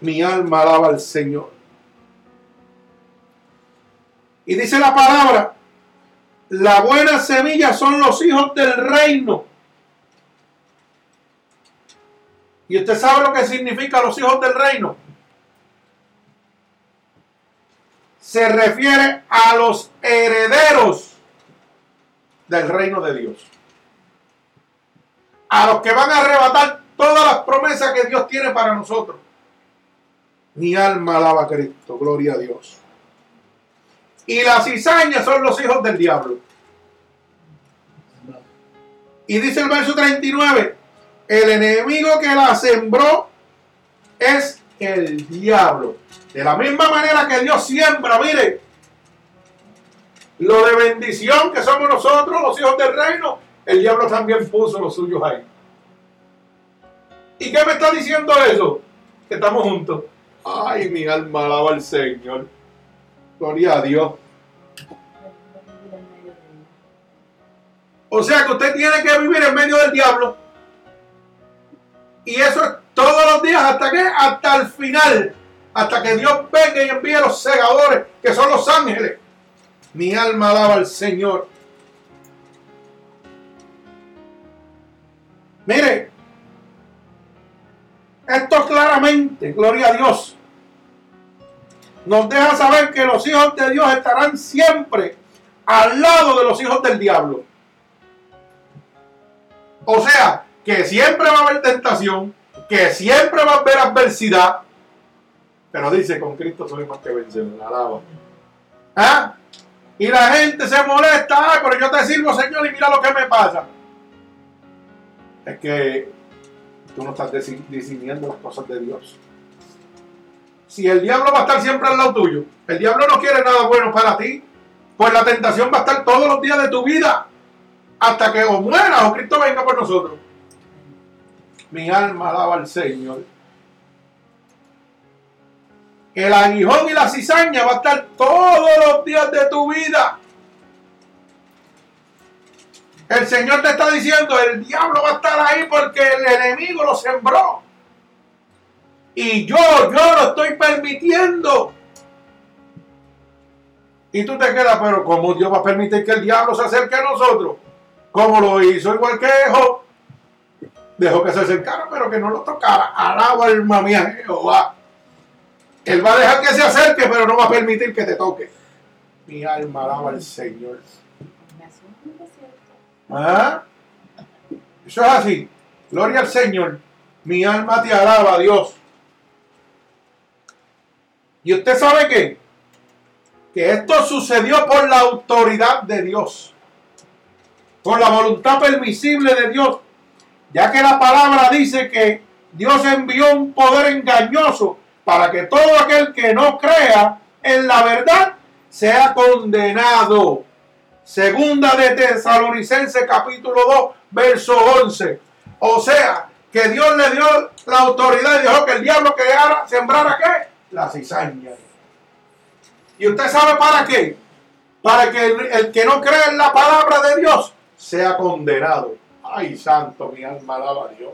A: Mi alma alaba al Señor. Y dice la palabra, la buena semilla son los hijos del reino. ¿Y usted sabe lo que significa los hijos del reino? Se refiere a los herederos del reino de Dios. A los que van a arrebatar todas las promesas que Dios tiene para nosotros. Mi alma alaba a Cristo, gloria a Dios. Y las cizañas son los hijos del diablo. Y dice el verso 39, el enemigo que la sembró es el diablo. De la misma manera que Dios siembra, mire, lo de bendición que somos nosotros, los hijos del reino, el diablo también puso los suyos ahí. ¿Y qué me está diciendo eso? Que estamos juntos. Ay, mi alma alaba al Señor. Gloria a Dios. O sea que usted tiene que vivir en medio del diablo. Y eso es todos los días, ¿hasta qué? Hasta el final. Hasta que Dios venga y envíe los segadores, que son los ángeles. Mi alma alaba al Señor. Mire, esto claramente, gloria a Dios, nos deja saber que los hijos de Dios estarán siempre al lado de los hijos del diablo. O sea, que siempre va a haber tentación, que siempre va a haber adversidad, pero dice, con Cristo soy más que vencedor. ¿Ah? Y la gente se molesta, ah, pero yo te sirvo, Señor, y mira lo que me pasa. Es que tú no estás discerniendo las cosas de Dios. Si el diablo va a estar siempre al lado tuyo, el diablo no quiere nada bueno para ti, pues la tentación va a estar todos los días de tu vida, hasta que o mueras o Cristo venga por nosotros. Mi alma alaba al Señor. El aguijón y la cizaña va a estar todos los días de tu vida. El Señor te está diciendo, el diablo va a estar ahí porque el enemigo lo sembró. Y yo, yo lo estoy permitiendo. Y tú te quedas, pero ¿cómo Dios va a permitir que el diablo se acerque a nosotros? Como lo hizo igual que Job. Dejó que se acercara, pero que no lo tocara. Alaba alma mía Jehová. Él va a dejar que se acerque, pero no va a permitir que te toque. Mi alma alaba al Señor. ¿Ah? Eso es así. Gloria al Señor. Mi alma te alaba, Dios. ¿Y usted sabe qué? Que esto sucedió por la autoridad de Dios. Por la voluntad permisible de Dios. Ya que la palabra dice que Dios envió un poder engañoso para que todo aquel que no crea en la verdad sea condenado. Segunda de Tesalonicenses capítulo 2, verso 11. O sea, que Dios le dio la autoridad y dejó que el diablo creara, sembrara qué? La cizaña. ¿Y usted sabe para qué? Para que el, el que no cree en la palabra de Dios sea condenado. Ay, santo, mi alma alaba a Dios.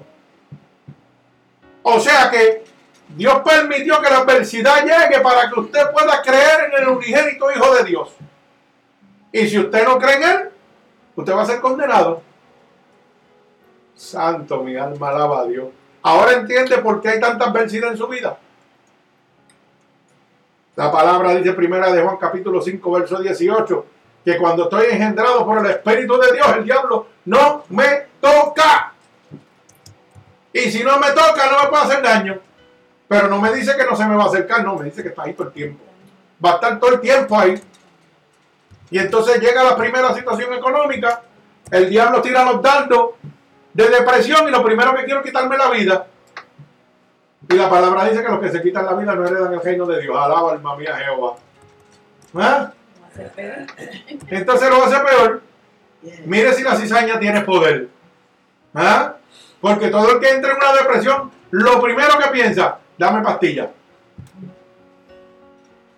A: O sea que Dios permitió que la adversidad llegue para que usted pueda creer en el unigénito Hijo de Dios. Y si usted no cree en Él, usted va a ser condenado. Santo, mi alma alaba a Dios. Ahora entiende por qué hay tanta adversidad en su vida. La palabra dice primera de Juan capítulo 5, verso 18, que cuando estoy engendrado por el Espíritu de Dios, el diablo no me toca. Y si no me toca, no me puede hacer daño. Pero no me dice que no se me va a acercar, no, me dice que está ahí todo el tiempo. Va a estar todo el tiempo ahí. Y entonces llega la primera situación económica, el diablo tira los dardos de depresión y lo primero que quiero es quitarme la vida. Y la palabra dice que los que se quitan la vida no heredan el reino de Dios. Alaba alma mía Jehová. ¿Ah? Entonces lo hace peor. Mire si la cizaña tiene poder. ¿Ah? Porque todo el que entra en una depresión, lo primero que piensa, dame pastilla.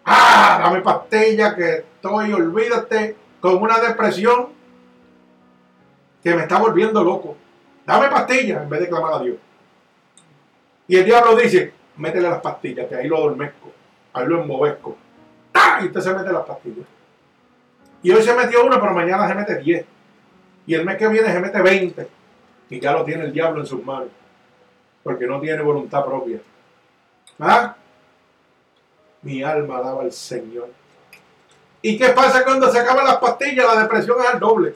A: Ah, dame pastilla que estoy, olvídate, con una depresión que me está volviendo loco. Dame pastilla en vez de clamar a Dios. Y el diablo dice, métele las pastillas, que ahí lo adormezco, ahí lo enmovesco. ¡Ah! Y usted se mete las pastillas. Y hoy se metió una, pero mañana se mete 10. Y el mes que viene se mete 20. Y ya lo tiene el diablo en sus manos. Porque no tiene voluntad propia. ¿Ah? Mi alma alaba al Señor. ¿Y qué pasa cuando se acaban las pastillas? La depresión es al doble.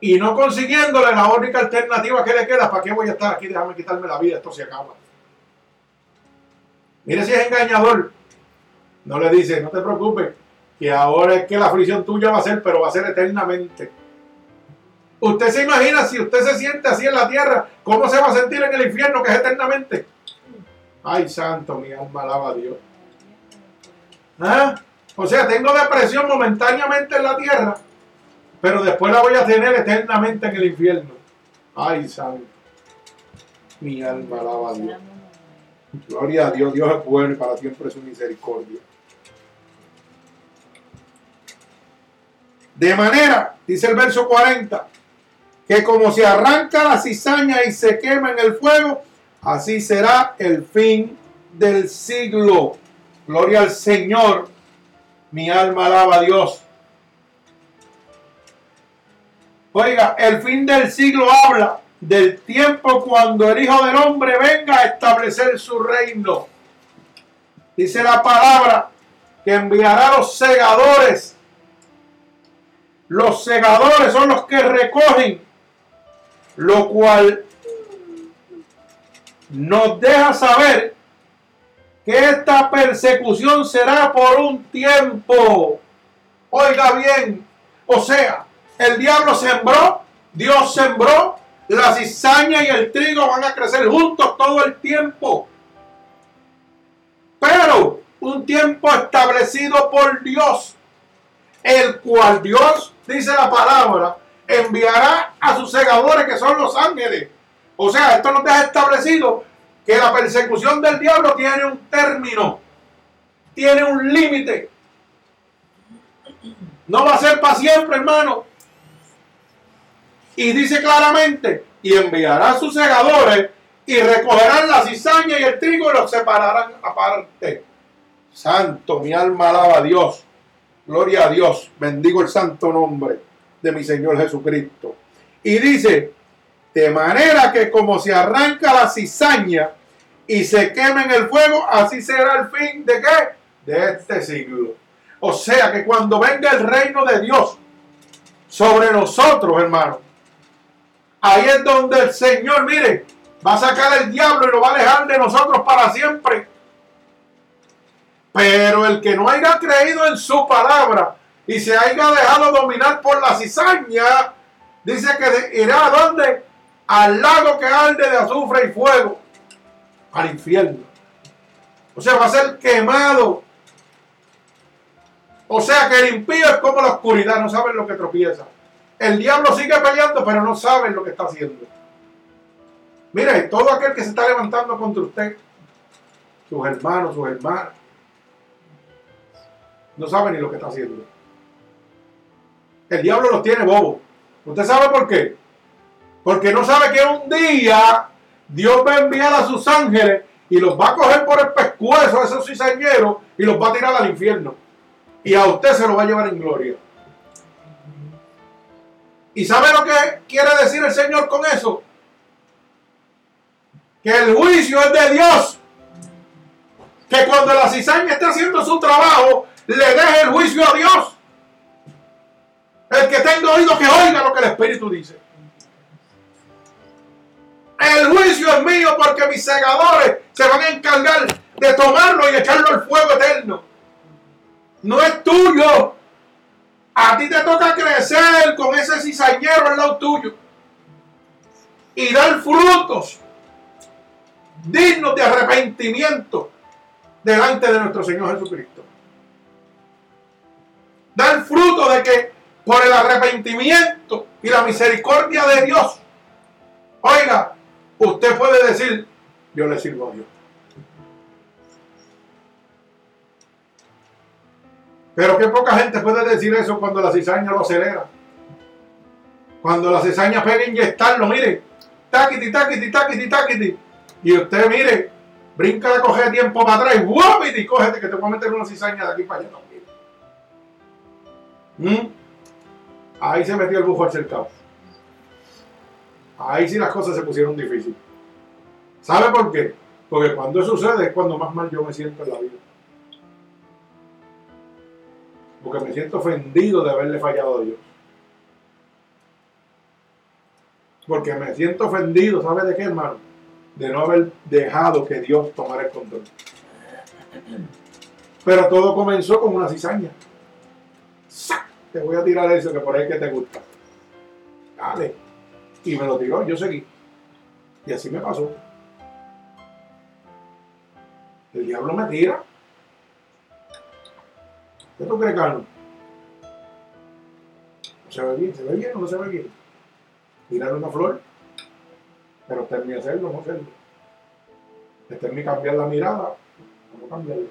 A: Y no consiguiéndole la única alternativa que le queda, ¿para qué voy a estar aquí? Déjame quitarme la vida, esto se acaba. Mire si es engañador. No le dice, no te preocupes, que ahora es que la aflicción tuya va a ser, pero va a ser eternamente. Usted se imagina si usted se siente así en la tierra, ¿cómo se va a sentir en el infierno que es eternamente? Ay, santo, mi alma alaba a Dios. ¿Ah? O sea, tengo depresión momentáneamente en la tierra, pero después la voy a tener eternamente en el infierno. Ay, santo. Mi alma alaba a Dios. Gloria a Dios, Dios es bueno y para siempre es su misericordia. De manera, dice el verso 40, que como se arranca la cizaña y se quema en el fuego, así será el fin del siglo. Gloria al Señor. Mi alma alaba a Dios. Oiga, el fin del siglo habla del tiempo cuando el Hijo del Hombre venga a establecer su reino. Dice la palabra que enviará los segadores. Los segadores son los que recogen, lo cual nos deja saber que esta persecución será por un tiempo. Oiga bien, o sea, el diablo sembró, Dios sembró, la cizaña y el trigo van a crecer juntos todo el tiempo. Pero un tiempo establecido por Dios, el cual Dios, dice la palabra, enviará a sus segadores que son los ángeles. O sea, esto nos deja establecido que la persecución del diablo tiene un término, tiene un límite. No va a ser para siempre, hermano. Y dice claramente, y enviará a sus segadores y recogerán la cizaña y el trigo y los separarán aparte. Santo, mi alma alaba a Dios. Gloria a Dios. Bendigo el santo nombre de mi Señor Jesucristo. Y dice, de manera que como se arranca la cizaña y se quema en el fuego, así será el fin de qué? De este siglo. O sea que cuando venga el reino de Dios sobre nosotros, hermanos, ahí es donde el Señor, mire, va a sacar el diablo y lo va a alejar de nosotros para siempre. Pero el que no haya creído en su palabra y se haya dejado dominar por la cizaña, dice que irá a dónde? Al lago que arde de azufre y fuego, al infierno. O sea, va a ser quemado. O sea que el impío es como la oscuridad, no saben lo que tropieza. El diablo sigue peleando, pero no saben lo que está haciendo. Mire, todo aquel que se está levantando contra usted, sus hermanos, sus hermanas, no sabe ni lo que está haciendo. El diablo los tiene bobos. ¿Usted sabe por qué? Porque no sabe que un día Dios va a enviar a sus ángeles y los va a coger por el pescuezo a esos cizañeros y los va a tirar al infierno. Y a usted se lo va a llevar en gloria. ¿Y sabe lo que quiere decir el Señor con eso? Que el juicio es de Dios. Que cuando la cizaña esté haciendo su trabajo, le deje el juicio a Dios. El que tenga oído que oiga lo que el Espíritu dice. El juicio es mío porque mis segadores se van a encargar de tomarlo y echarlo al fuego eterno. No es tuyo. A ti te toca crecer con ese cizañero al lado tuyo y dar frutos dignos de arrepentimiento delante de nuestro Señor Jesucristo. Dar fruto de que por el arrepentimiento y la misericordia de Dios, oiga, usted puede decir, yo le sirvo a Dios. Pero qué poca gente puede decir eso cuando la cizaña lo acelera. Cuando la cizaña pega inyectarlo, mire, taquiti, taquiti, taquiti, taquiti. Y usted, mire, brinca la coge tiempo para atrás y ¡guapiti! Cógete que te voy a meter una cizaña de aquí para allá también. ¿Mm? Ahí se metió el bufo al cercado. Ahí sí las cosas se pusieron difíciles. ¿Sabe por qué? Porque cuando eso sucede es cuando más mal yo me siento en la vida. Porque me siento ofendido de haberle fallado a Dios. Porque me siento ofendido, ¿sabe de qué, hermano? De no haber dejado que Dios tomara el control. Pero todo comenzó con una cizaña. ¡Sac! Te voy a tirar eso que por ahí que te gusta. Dale. Y me lo tiró, yo seguí. Y así me pasó. El diablo me tira. ¿Qué tú crees, Carlos? ¿No se ve bien? ¿Se ve bien o no se ve bien? Mirar una flor, pero está en mi hacerlo, no hacerlo. Está en mi cambiar la mirada, no cambiarla.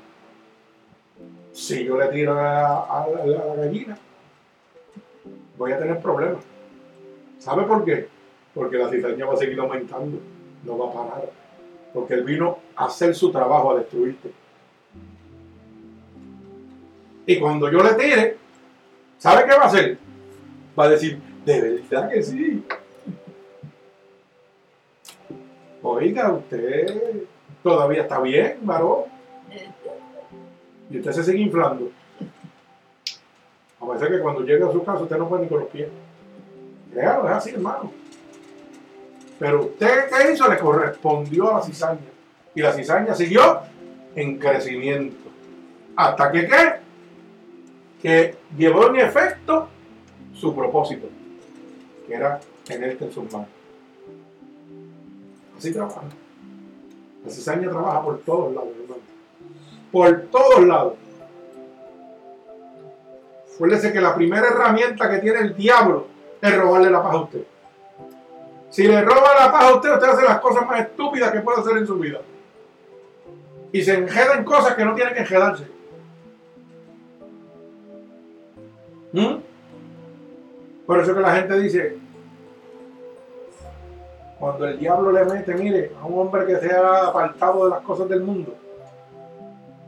A: Si yo le tiro a la gallina, voy a tener problemas. ¿Sabe por qué? Porque la cizaña va a seguir aumentando, no va a parar. Porque él vino a hacer su trabajo, a destruirte. Y cuando yo le tire, ¿sabe qué va a hacer? Va a decir, de verdad que sí. Oiga, usted todavía está bien, varón. Y usted se sigue inflando. A veces que cuando llega a su casa usted no puede ni con los pies. Créalo, es así, hermano. Pero usted, ¿qué hizo? Le correspondió a la cizaña. Y la cizaña siguió en crecimiento. Hasta que, ¿qué? Que llevó en efecto su propósito, que era tenerte en sus. Así trabaja. La cizaña trabaja por todos lados, hermano. Por todos lados. Acuérdese que la primera herramienta que tiene el diablo es robarle la paz a usted. Si le roba la paz a usted, usted hace las cosas más estúpidas que puede hacer en su vida. Y se enjeda en cosas que no tiene que enjedarse. ¿Mm? Por eso que la gente dice, cuando el diablo le mete, mire, a un hombre que se ha apartado de las cosas del mundo,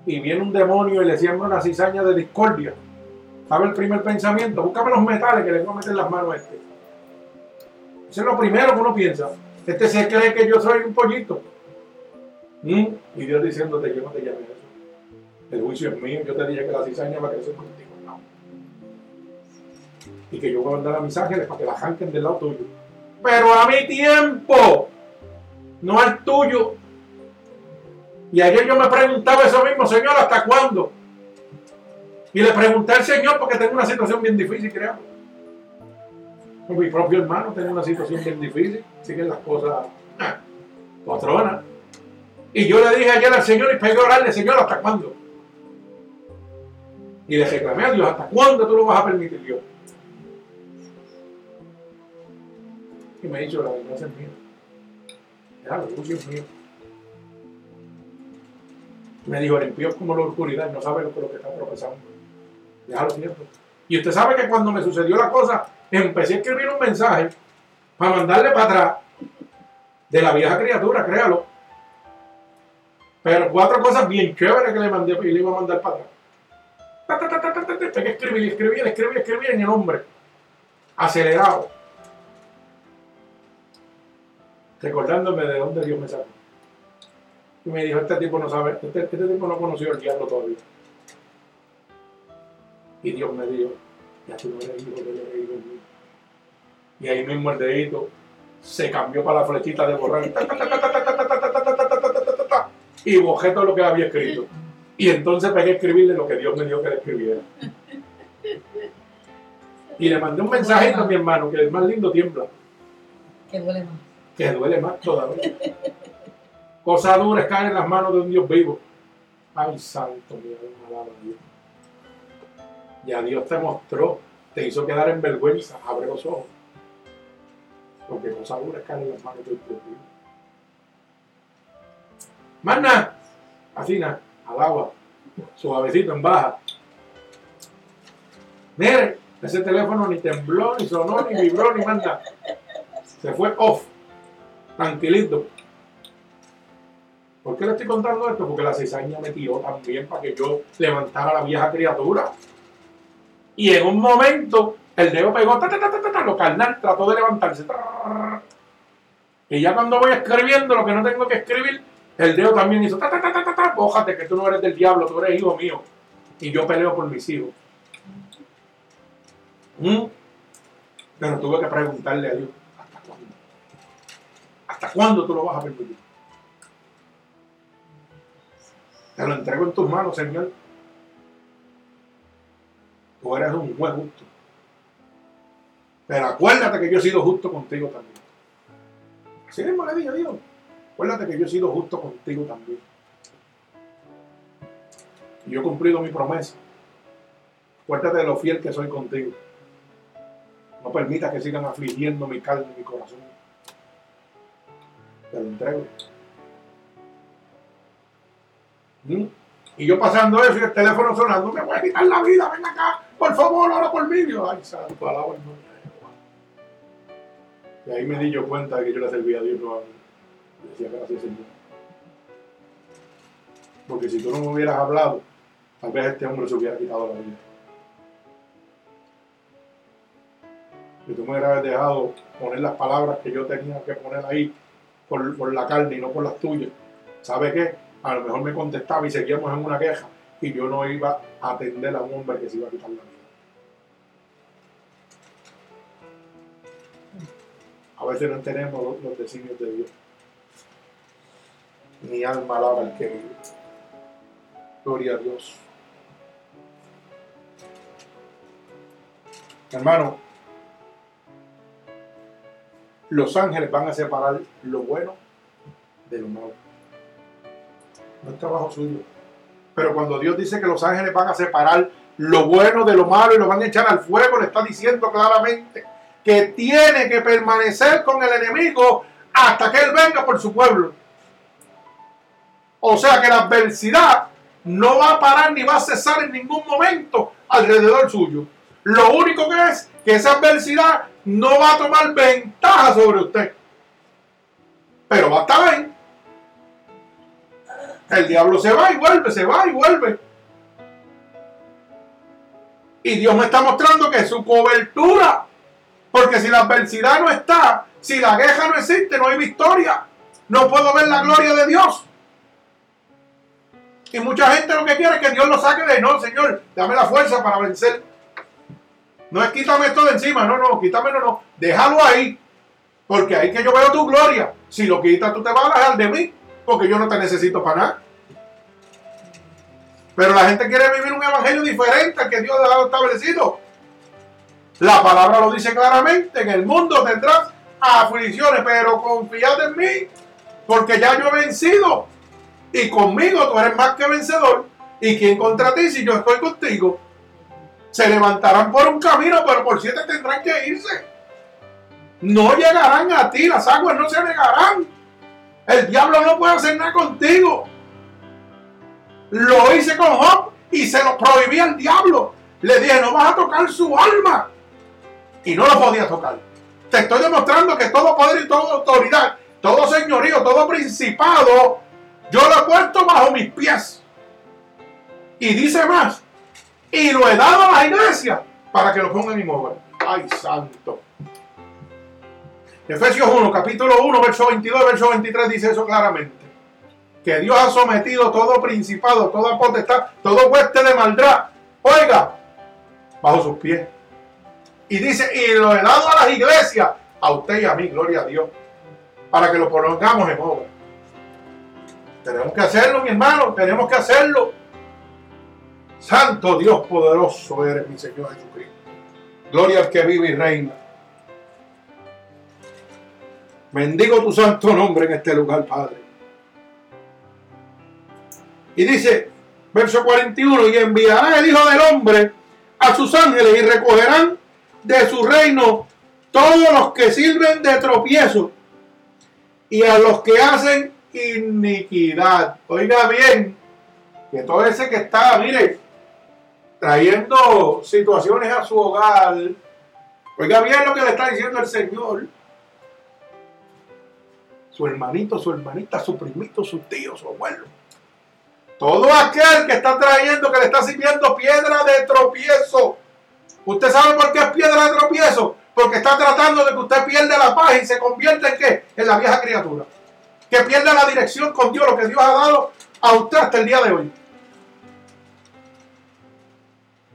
A: y viene un demonio y le siembra una cizaña de discordia, ¿sabe el primer pensamiento? Búscame los metales que le voy a meter las manos a este. Eso es lo primero que uno piensa. Este se cree que yo soy un pollito. ¿Mm? Y Dios diciéndote, yo no te llamé eso. El juicio es mío, yo te dije que la cizaña va a crecer contigo. No. Y que yo voy a mandar a mis ángeles para que la arranquen del lado tuyo. Pero a mi tiempo, no al tuyo. Y ayer yo me preguntaba eso mismo, Señor, ¿hasta cuándo? Y le pregunté al Señor porque tengo una situación bien difícil, creo. Con mi propio hermano tengo una situación bien difícil. Siguen las cosas patronas. Y yo le dije ayer al Señor y pegué a orarle, Señor, ¿hasta cuándo? Y le reclamé a Dios, ¿hasta cuándo tú lo vas a permitir, Dios? Y me ha dicho, la venganza es mía. El juicio es mío. Me dijo, el impío es como la oscuridad, no sabe lo que, lo que está tropezando. Déjalo cierto. Y usted sabe que cuando me sucedió la cosa, empecé a escribir un mensaje para mandarle para atrás de la vieja criatura, créalo. Pero cuatro cosas bien chéveres que le mandé y le iba a mandar para atrás. Ta, que escribir, escribir, escribir, escribir en el nombre. Acelerado. Recordándome de dónde Dios me sacó. Y me dijo, este tipo no sabe, este, este tipo no conoció el diablo todavía. Y Dios me dijo, y ahí mismo el dedito se cambió para la flechita de borrar. Y bojé todo lo que había escrito. Y entonces pegué a escribirle lo que Dios me dio que le escribiera. Y le mandé un mensajito a mi hermano, que el más lindo tiembla.
E: Que duele más.
A: Que duele más todavía. Cosa dura es caer en las manos de un Dios vivo. Ay, santo, mi alma, alaba Dios. Ya Dios te mostró, te hizo quedar en vergüenza, abre los ojos. Porque cosa dura es caer en las manos de un Dios así nada, al agua, suavecito en baja. Mire, ese teléfono ni tembló, ni sonó, ni vibró, ni más nada. Se fue off, tranquilito. ¿Por qué le estoy contando esto? Porque la cizaña me tiró también para que yo levantara a la vieja criatura. Y en un momento el dedo pegó, ta, ta, ta, lo carnal trató de levantarse. ta. Y ya cuando voy escribiendo lo que no tengo que escribir, el dedo también hizo, ta, ta, ta, ta, ta, bójate que tú no eres del diablo, tú eres hijo mío. Y yo peleo por mis hijos. ¿Mm? Pero tuve que preguntarle a Dios, ¿hasta cuándo? ¿Hasta cuándo tú lo vas a permitir? Te lo entrego en tus manos, Señor. Tú eres un juez justo. Pero acuérdate que yo he sido justo contigo también. Así mismo le dije a Dios. Acuérdate que yo he sido justo contigo también. Y yo he cumplido mi promesa. Acuérdate de lo fiel que soy contigo. No permita que sigan afligiendo mi carne y mi corazón. Te lo entrego. ¿Mm? Y yo pasando eso y el teléfono sonando, me voy a quitar la vida, ven acá, por favor, ora por mí. Yo, ay, santo, alaba el nombre de Jehová. Y ahí me di yo cuenta de que yo le servía a Dios nuevamente. Decía, gracias, Señor. Porque si tú no me hubieras hablado, tal vez este hombre se hubiera quitado la vida. Si tú me hubieras dejado poner las palabras que yo tenía que poner ahí por, por la carne y no por las tuyas, ¿sabe qué? A lo mejor me contestaba y seguíamos en una queja y yo no iba a atender a un hombre que se iba a quitar la vida. A veces no entendemos los, los designios de Dios. Mi alma alaba al que vive. Gloria a Dios. Hermano, los ángeles van a separar lo bueno de lo malo. No es trabajo suyo. Pero cuando Dios dice que los ángeles van a separar lo bueno de lo malo y lo van a echar al fuego, le está diciendo claramente que tiene que permanecer con el enemigo hasta que él venga por su pueblo. O sea que la adversidad no va a parar ni va a cesar en ningún momento alrededor suyo. Lo único que es que esa adversidad no va a tomar ventaja sobre usted. Pero va a estar ahí. El diablo se va y vuelve, se va y vuelve. Y Dios me está mostrando que su cobertura, porque si la adversidad no está, si la queja no existe, no hay victoria. No puedo ver la gloria de Dios. Y mucha gente lo que quiere es que Dios lo saque de no, Señor, dame la fuerza para vencer. No es quítame esto de encima, no, no, quítamelo, no. Déjalo ahí, porque ahí que yo veo tu gloria. Si lo quitas, tú te vas a alejar de mí, porque yo no te necesito para nada. Pero la gente quiere vivir un evangelio diferente al que Dios ha establecido. La palabra lo dice claramente, en el mundo tendrás aflicciones, pero confiad en mí, porque ya yo he vencido. Y conmigo tú eres más que vencedor. ¿Y quién contra ti si yo estoy contigo? Se levantarán por un camino, pero por siete tendrán que irse. No llegarán a ti, las aguas no se negarán. El diablo no puede hacer nada contigo. Lo hice con Job y se lo prohibí al diablo. Le dije, no vas a tocar su alma. Y no lo podía tocar. Te estoy demostrando que todo poder y toda autoridad, todo señorío, todo principado, yo lo he puesto bajo mis pies. Y dice más, y lo he dado a la iglesia para que lo pongan en obra. Ay, santo. Efesios 1, capítulo 1, verso 22, verso 23 dice eso claramente. Que Dios ha sometido todo principado, toda potestad, todo hueste de maldad. Oiga, bajo sus pies. Y dice, y lo he dado a las iglesias, a usted y a mí, gloria a Dios, para que lo pongamos en obra. Tenemos que hacerlo, mi hermano, tenemos que hacerlo. Santo Dios poderoso eres mi Señor Jesucristo. Gloria al que vive y reina. Bendigo tu santo nombre en este lugar, Padre. Y dice, verso 41, y enviará el Hijo del Hombre a sus ángeles y recogerán de su reino todos los que sirven de tropiezo y a los que hacen iniquidad. Oiga bien, que todo ese que está, mire, trayendo situaciones a su hogar, oiga bien lo que le está diciendo el Señor. Su hermanito, su hermanita, su primito, su tío, su abuelo. Todo aquel que está trayendo, que le está sirviendo piedra de tropiezo. ¿Usted sabe por qué es piedra de tropiezo? Porque está tratando de que usted pierda la paz y se convierta en qué? En la vieja criatura. Que pierda la dirección con Dios, lo que Dios ha dado a usted hasta el día de hoy.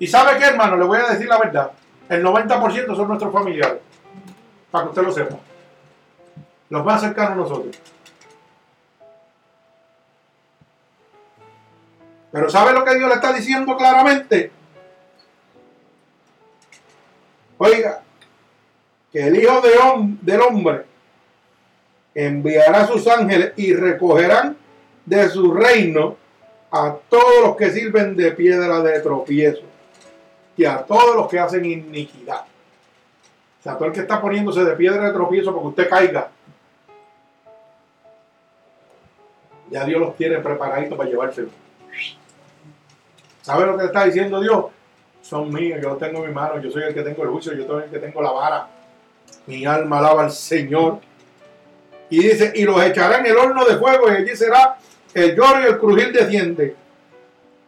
A: Y sabe qué, hermano, le voy a decir la verdad. El 90% son nuestros familiares. Para que usted lo sepa. Los más cercanos a nosotros. Pero ¿sabe lo que Dios le está diciendo claramente? Oiga, que el Hijo de del Hombre enviará a sus ángeles y recogerán de su reino a todos los que sirven de piedra de tropiezo. y a todos los que hacen iniquidad. O sea, todo el que está poniéndose de piedra de tropiezo porque usted caiga. Ya Dios los tiene preparaditos para llevárselo. ¿Sabe lo que está diciendo Dios? Son míos, yo los tengo en mi mano, yo soy el que tengo el juicio, yo soy el que tengo la vara. Mi alma alaba al Señor. Y dice, y los echará en el horno de fuego y allí será el lloro y el crujir de dientes.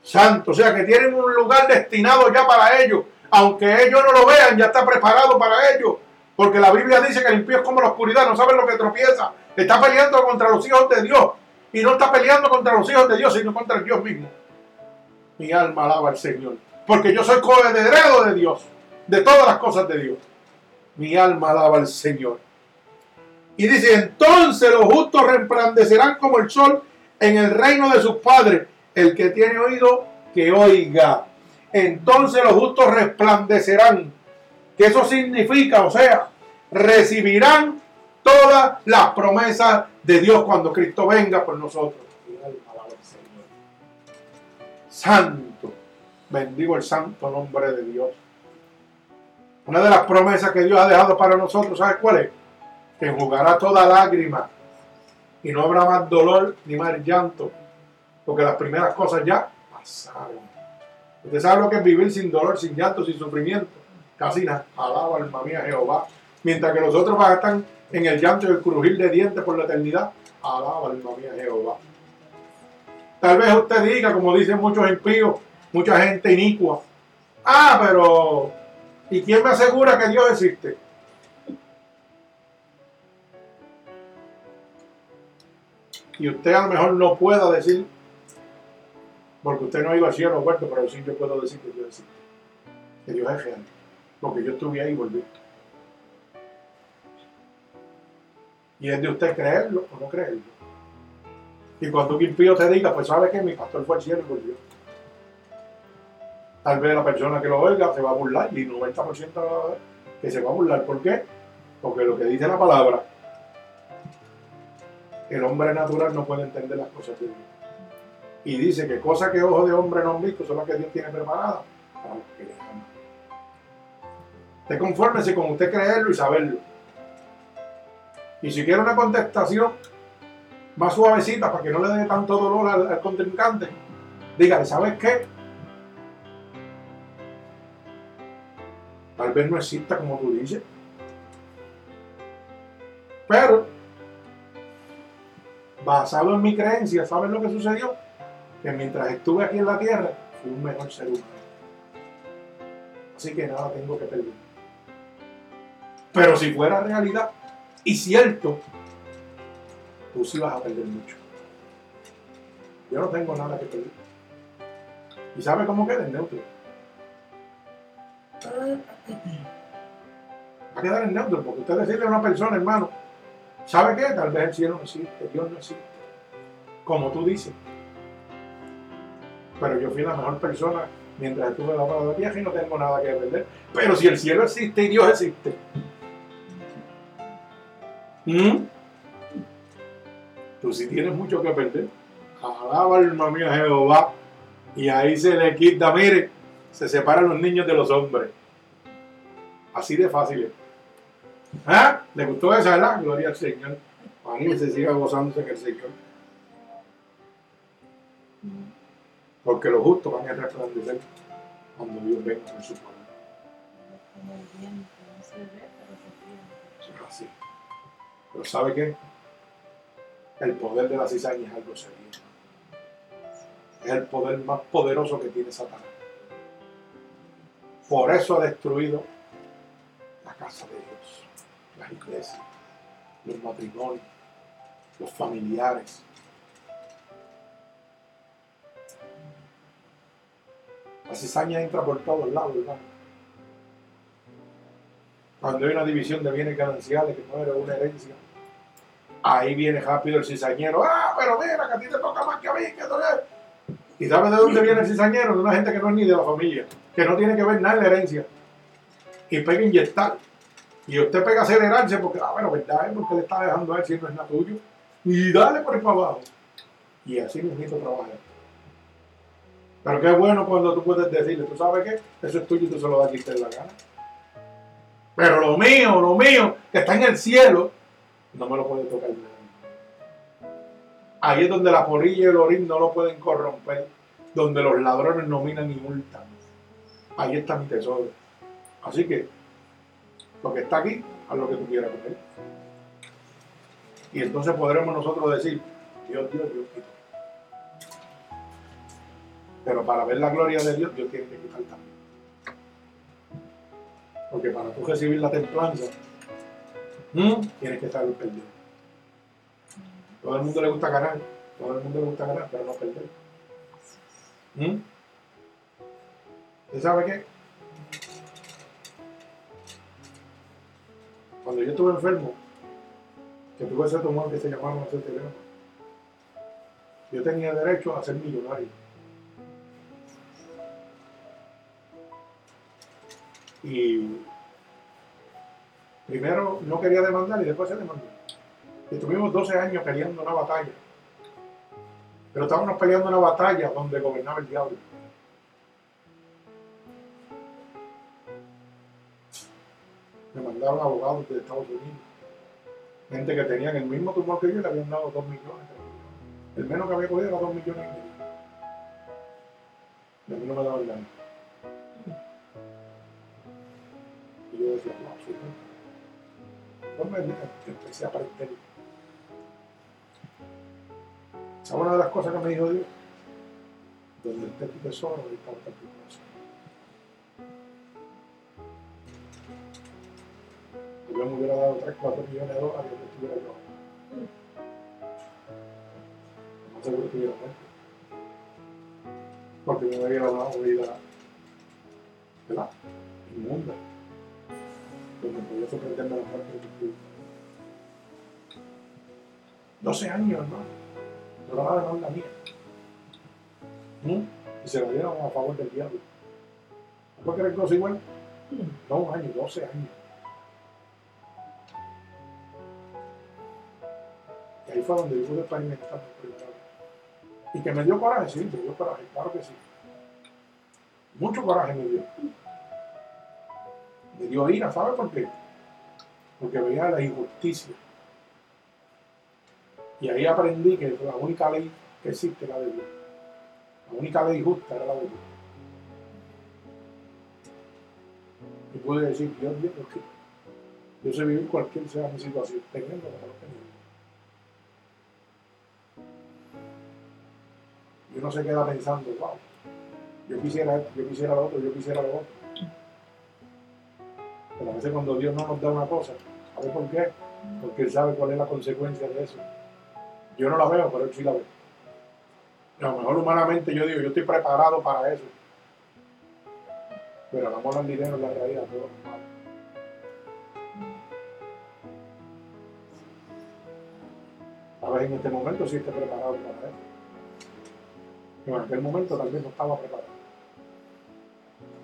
A: Santo, o sea que tienen un lugar destinado ya para ellos. Aunque ellos no lo vean, ya está preparado para ellos. Porque la Biblia dice que el impío es como la oscuridad, no sabe lo que tropieza. Está peleando contra los hijos de Dios. Y no está peleando contra los hijos de Dios, sino contra Dios mismo. Mi alma alaba al Señor. Porque yo soy coheredero de Dios, de todas las cosas de Dios. Mi alma alaba al Señor. Y dice, entonces los justos resplandecerán como el sol en el reino de sus padres. El que tiene oído, que oiga. Entonces los justos resplandecerán. ¿Qué eso significa? O sea, recibirán todas las promesas de Dios cuando Cristo venga por nosotros. Santo. Bendigo el santo nombre de Dios. Una de las promesas que Dios ha dejado para nosotros, ¿sabes cuál es? Que enjugará toda lágrima y no habrá más dolor ni más llanto, porque las primeras cosas ya pasaron. Usted sabe lo que es vivir sin dolor, sin llanto, sin sufrimiento. Casi nada. Alaba alma mía Jehová. Mientras que los otros estar en el llanto y el crujir de dientes por la eternidad. Alaba alma mía Jehová. Tal vez usted diga, como dicen muchos impíos, mucha gente inicua. Ah, pero ¿y quién me asegura que Dios existe? Y usted a lo mejor no pueda decir, porque usted no ido al cielo muerto, pero sí yo puedo decir que Dios existe. Que Dios es real. Porque yo estuve ahí y volví. Y es de usted creerlo o no creerlo. Y cuando un impío te diga, pues sabe que mi pastor fue al cielo y volvió. Tal vez la persona que lo oiga se va a burlar y 90% que se va a burlar. ¿Por qué? Porque lo que dice la palabra, el hombre natural no puede entender las cosas de Dios. Y dice que cosas que ojos de hombre no han visto son las que Dios tiene preparadas para los que le. Usted confórmese con usted creerlo y saberlo. Y si quiere una contestación más suavecita para que no le dé tanto dolor al, al contrincante, dígale, ¿sabes qué? Tal vez no exista como tú dices. Pero, basado en mi creencia, ¿sabes lo que sucedió? Que mientras estuve aquí en la tierra, fui un mejor ser humano. Así que nada tengo que perder. Pero si fuera realidad y cierto, tú sí vas a perder mucho. Yo no tengo nada que perder. ¿Y sabe cómo queda el neutro? Va a quedar en neutro, porque usted decirle a una persona, hermano, ¿sabe qué? Tal vez el cielo no existe, Dios no existe. Como tú dices. Pero yo fui la mejor persona mientras estuve en la hora de viaje y no tengo nada que perder. Pero si el cielo existe y Dios existe. ¿Mm? Tú sí tienes mucho que perder. Alaba alma mía Jehová. Y ahí se le quita, mire, se separan los niños de los hombres. Así de fácil. ¿Ah? ¿Le gustó esa, verdad? Gloria al Señor. Anímese, siga gozándose en el Señor. Porque los justos van a resplandecer cuando Dios venga con su poder.
D: Pero
A: ¿sabe qué? El poder de la cizaña es algo serio. Es el poder más poderoso que tiene Satanás. Por eso ha destruido la casa de Dios, las iglesias, los matrimonios, los familiares. La cizaña entra por todos lados, hermano. Cuando hay una división de bienes gananciales que no era una herencia, ahí viene rápido el cizañero. Ah, pero mira, que a ti te toca más que a mí, que es. ¿Y sabes de dónde viene el cizañero? De una gente que no es ni de la familia, que no tiene que ver nada en la herencia. Y pega a inyectar. Y usted pega a acelerarse porque, ah, bueno, verdad, es porque le está dejando a él si no es nada tuyo. Y dale por ahí para abajo. Y así mismo trabaja. Pero qué bueno cuando tú puedes decirle, ¿tú sabes qué? Eso es tuyo y tú se lo das a quien te dé la gana. Pero lo mío, lo mío, que está en el cielo, no me lo puede tocar nadie. Ahí es donde la porilla y el orín no lo pueden corromper, donde los ladrones no minan y multan. Ahí está mi tesoro. Así que, lo que está aquí, haz lo que tú quieras con él. Y entonces podremos nosotros decir, Dios, Dios, Dios quita. Pero para ver la gloria de Dios, Dios tiene que quitar también. Porque para tú recibir la templanza, ¿m? tienes que saber perder. Todo el mundo le gusta ganar, todo el mundo le gusta ganar, pero no perder. ¿Mm? ¿Usted sabe qué? Cuando yo estuve enfermo, que tuve ese tumor que se llamaba ese teléfono, yo tenía derecho a ser millonario. Y primero no quería demandar y después se demandó. Y estuvimos 12 años peleando una batalla. Pero estábamos peleando una batalla donde gobernaba el diablo. Me mandaron abogados de Estados Unidos. Gente que tenían el mismo tumor que yo y le habían dado 2 millones. El menos que había cogido era 2 millones y medio. Y a mí no me daban nada. Y yo decía, no, sí, No me digas, empecé a aprender. ¿Sabes una de las cosas que me dijo Dios? Donde esté tu tesoro, ahí está tu corazón. Yo me hubiera dado 3, 4 millones de dólares yo estuviera yo. No seguro que estuviera muerto. Porque me hubiera dado una vida, ¿verdad? Inmunda. Donde podía sorprenderme la muerte de tu espíritu. 12 años, hermano. No la mía. ¿Mm? Y se la dieron a favor del diablo. ¿No puede creer cosa igual? No, un año, 12 años. Y ahí fue donde yo pude experimentar por primera vez. Y que me dio coraje, sí, me dio coraje, claro que sí. Mucho coraje me dio. Me dio ira, ¿sabe por qué? Porque veía la injusticia. Y ahí aprendí que la única ley que existe es la de Dios. La única ley justa era la de Dios. Y pude decir, Dios, Dios, Dios, que yo sé vivir cualquier sea mi situación, teniendo lo que no teniendo. Y uno se queda pensando, wow, yo quisiera esto, yo quisiera lo otro, yo quisiera lo otro. A veces cuando Dios no nos da una cosa, ¿sabe por qué? Porque Él sabe cuál es la consecuencia de eso. Yo no la veo, pero Él sí la ve. Y a lo mejor humanamente yo digo, yo estoy preparado para eso. Pero el amor al dinero es la raíz de todo. A ver, en este momento sí estoy preparado para eso. Pero en aquel momento tal vez no estaba preparado.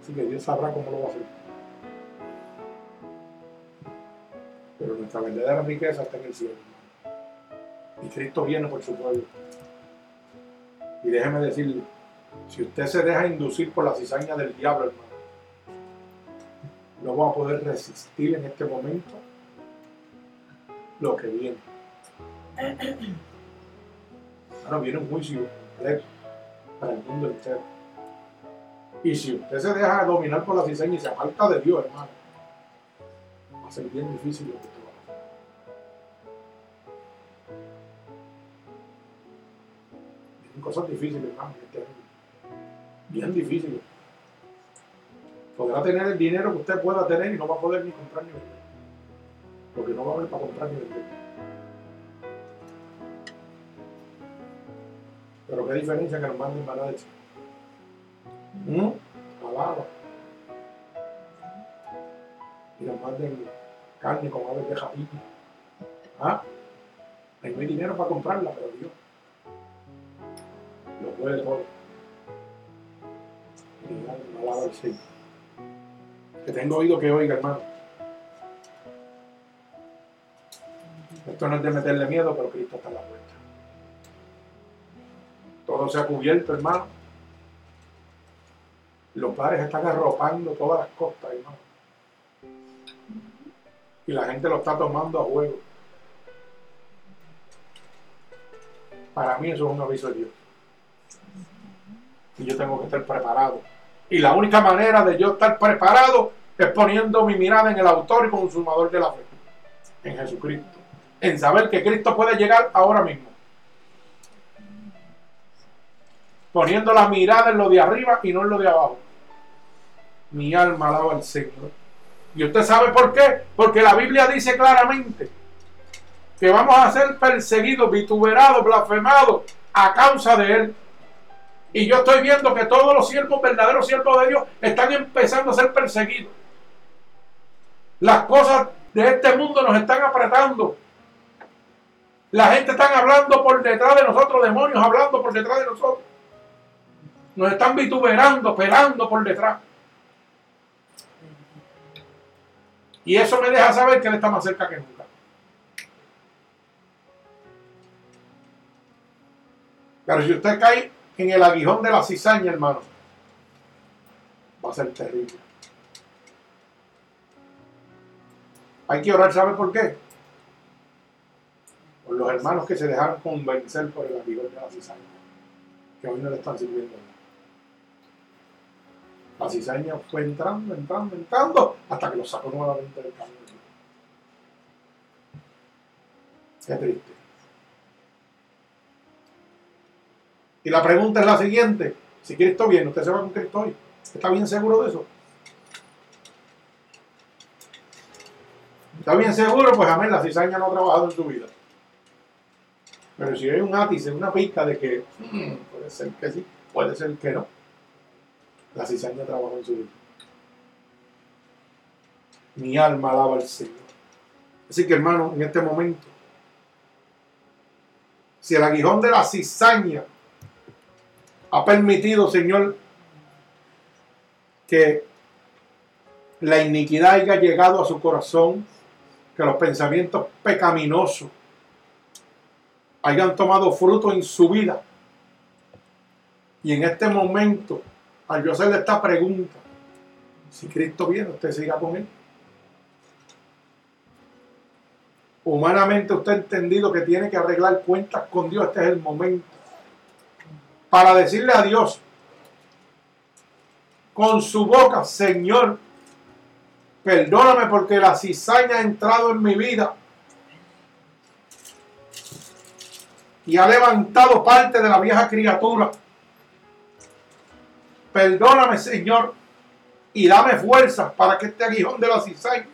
A: Así que Dios sabrá cómo lo va a hacer. Pero nuestra verdadera riqueza está en el cielo. Y Cristo viene por su pueblo. Y déjeme decirle, si usted se deja inducir por la cizaña del diablo, hermano, no va a poder resistir en este momento lo que viene. Ahora viene un juicio para el mundo entero. Y si usted se deja dominar por la cizaña y se aparta de Dios, hermano, a ser bien difícil lo que usted va a hacer. Vienen cosas difíciles, hermano, este año. Bien difíciles. Podrá tener el dinero que usted pueda tener y no va a poder ni comprar ni vender. Porque no va a haber para comprar ni vender. Pero qué diferencia que nos manden maná de. ¿Mm? Alaba. Y nos manden carne con aves de japito. ¿Ah? Ahí no hay dinero para comprarla, pero Dios lo puede todo. Y alaba al Señor. Que tengo oído que oiga, hermano. Esto no es de meterle miedo, pero Cristo está a la puerta. Todo se ha cubierto, hermano. Los bares están arropando todas las costas, hermano. Y la gente lo está tomando a juego. Para mí eso es un aviso de Dios. Y yo tengo que estar preparado. Y la única manera de yo estar preparado es poniendo mi mirada en el autor y consumador de la fe. En Jesucristo. En saber que Cristo puede llegar ahora mismo. Poniendo la mirada en lo de arriba y no en lo de abajo. Mi alma alaba al Señor. ¿Y usted sabe por qué? Porque la Biblia dice claramente que vamos a ser perseguidos, vituperados, blasfemados a causa de Él. Y yo estoy viendo que todos los siervos, verdaderos siervos de Dios, están empezando a ser perseguidos. Las cosas de este mundo nos están apretando. La gente está hablando por detrás de nosotros, demonios hablando por detrás de nosotros. Nos están vituperando, pelando por detrás. Y eso me deja saber que Él está más cerca que nunca. Pero si usted cae en el aguijón de la cizaña, hermano, va a ser terrible. Hay que orar, ¿sabe por qué? Por los hermanos que se dejaron convencer por el aguijón de la cizaña, que hoy no le están sirviendo. La cizaña fue entrando, entrando, entrando, hasta que lo sacó nuevamente del camino. Qué triste. Y la pregunta es la siguiente. Si Cristo viene, ¿usted se va con Cristo hoy? ¿Está bien seguro de eso? ¿Está bien seguro? Pues amén, la cizaña no ha trabajado en su vida. Pero si hay un ápice, una pizca de que mm, puede ser que sí, puede ser que no. La cizaña trabajó en su vida. Mi alma alaba al Señor. Así que hermano, en este momento, si el aguijón de la cizaña ha permitido, Señor, que la iniquidad haya llegado a su corazón, que los pensamientos pecaminosos hayan tomado fruto en su vida. Y en este momento, al yo hacerle esta pregunta, si Cristo viene, usted siga con él. Humanamente usted ha entendido que tiene que arreglar cuentas con Dios. Este es el momento para decirle a Dios con su boca, Señor, perdóname porque la cizaña ha entrado en mi vida y ha levantado parte de la vieja criatura. Perdóname, Señor, y dame fuerza para que este aguijón de la cizaña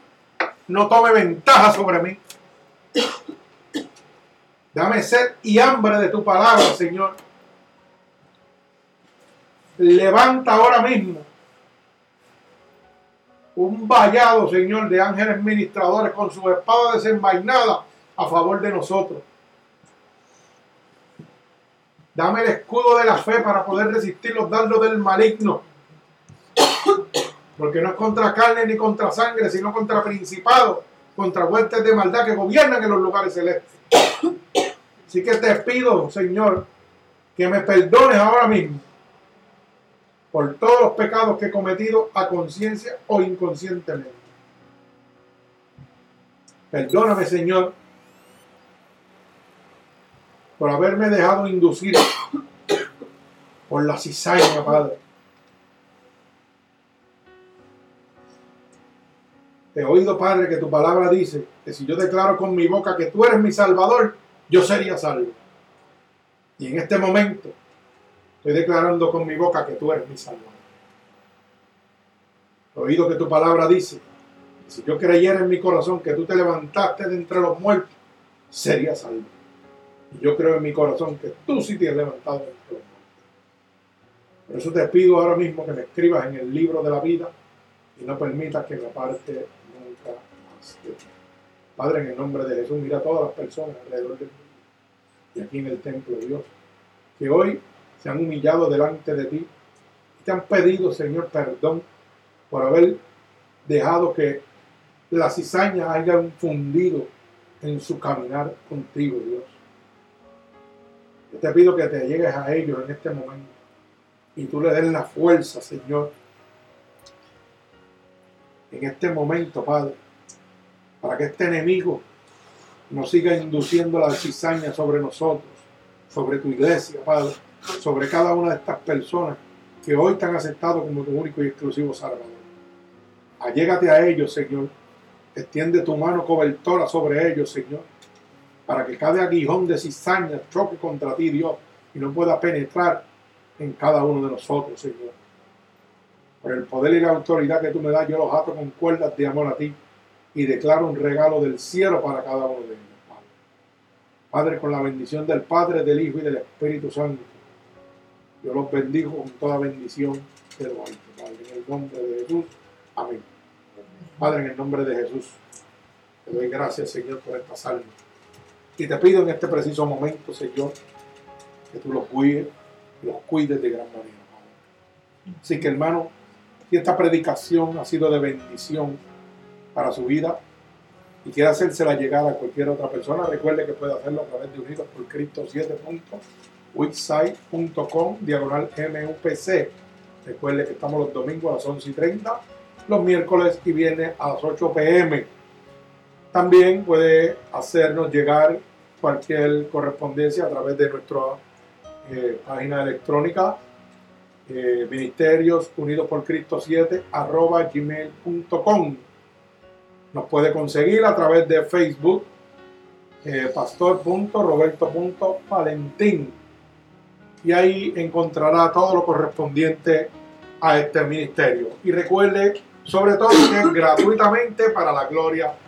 A: no tome ventaja sobre mí. Dame sed y hambre de tu palabra, Señor. Levanta ahora mismo un vallado, Señor, de ángeles ministradores con su espada desenvainada a favor de nosotros. Dame el escudo de la fe para poder resistir los dardos del maligno. Porque no es contra carne ni contra sangre, sino contra principados, contra huestes de maldad que gobiernan en los lugares celestes. Así que te pido, Señor, que me perdones ahora mismo por todos los pecados que he cometido a conciencia o inconscientemente. Perdóname, Señor, por haberme dejado inducir por la cizaña, Padre. He oído, Padre, que tu palabra dice que si yo declaro con mi boca que tú eres mi Salvador, yo sería salvo. Y en este momento estoy declarando con mi boca que tú eres mi Salvador. He oído que tu palabra dice que si yo creyera en mi corazón que tú te levantaste de entre los muertos, sería salvo. Y yo creo en mi corazón que tú sí te has levantado de entre los muertos. Por eso te pido ahora mismo que me escribas en el libro de la vida y no permitas que me aparte nunca más de ti. Padre, en el nombre de Jesús, mira a todas las personas alrededor del mundo y aquí en el templo de Dios, que hoy se han humillado delante de ti y te han pedido, Señor, perdón por haber dejado que la cizaña haya fundido en su caminar contigo, Dios. Te pido que te llegues a ellos en este momento y tú le des la fuerza, Señor, en este momento, Padre, para que este enemigo no siga induciendo la cizaña sobre nosotros, sobre tu iglesia, Padre, sobre cada una de estas personas que hoy te han aceptado como tu único y exclusivo Salvador. Allégate a ellos, Señor. Extiende tu mano cobertora sobre ellos, Señor, para que cada aguijón de cizaña choque contra ti, Dios, y no pueda penetrar en cada uno de nosotros, Señor. Por el poder y la autoridad que tú me das, yo los ato con cuerdas de amor a ti y declaro un regalo del cielo para cada uno de ellos, Padre. Padre, con la bendición del Padre, del Hijo y del Espíritu Santo, yo los bendigo con toda bendición de lo alto, Padre, en el nombre de Jesús. Amén. Padre, en el nombre de Jesús, te doy gracias, Señor, por esta salva. Y te pido en este preciso momento, Señor, que tú los cuides, los cuides de gran manera. Así que, hermano, si esta predicación ha sido de bendición para su vida y quiere hacérsela llegar a cualquier otra persona, recuerde que puede hacerlo a través de Unidos por Cristo 7.wixsite.com diagonal MUPC. Recuerde que estamos los domingos a las 11 y 30, los miércoles y viernes a las 8 pm. También puede hacernos llegar cualquier correspondencia a través de nuestra eh, página electrónica eh, Ministerios Unidos por Cristo 7 arroba gmail.com. Nos puede conseguir a través de Facebook eh, pastor.roberto.valentín y ahí encontrará todo lo correspondiente a este ministerio. Y recuerde, sobre todo, que es gratuitamente para la gloria de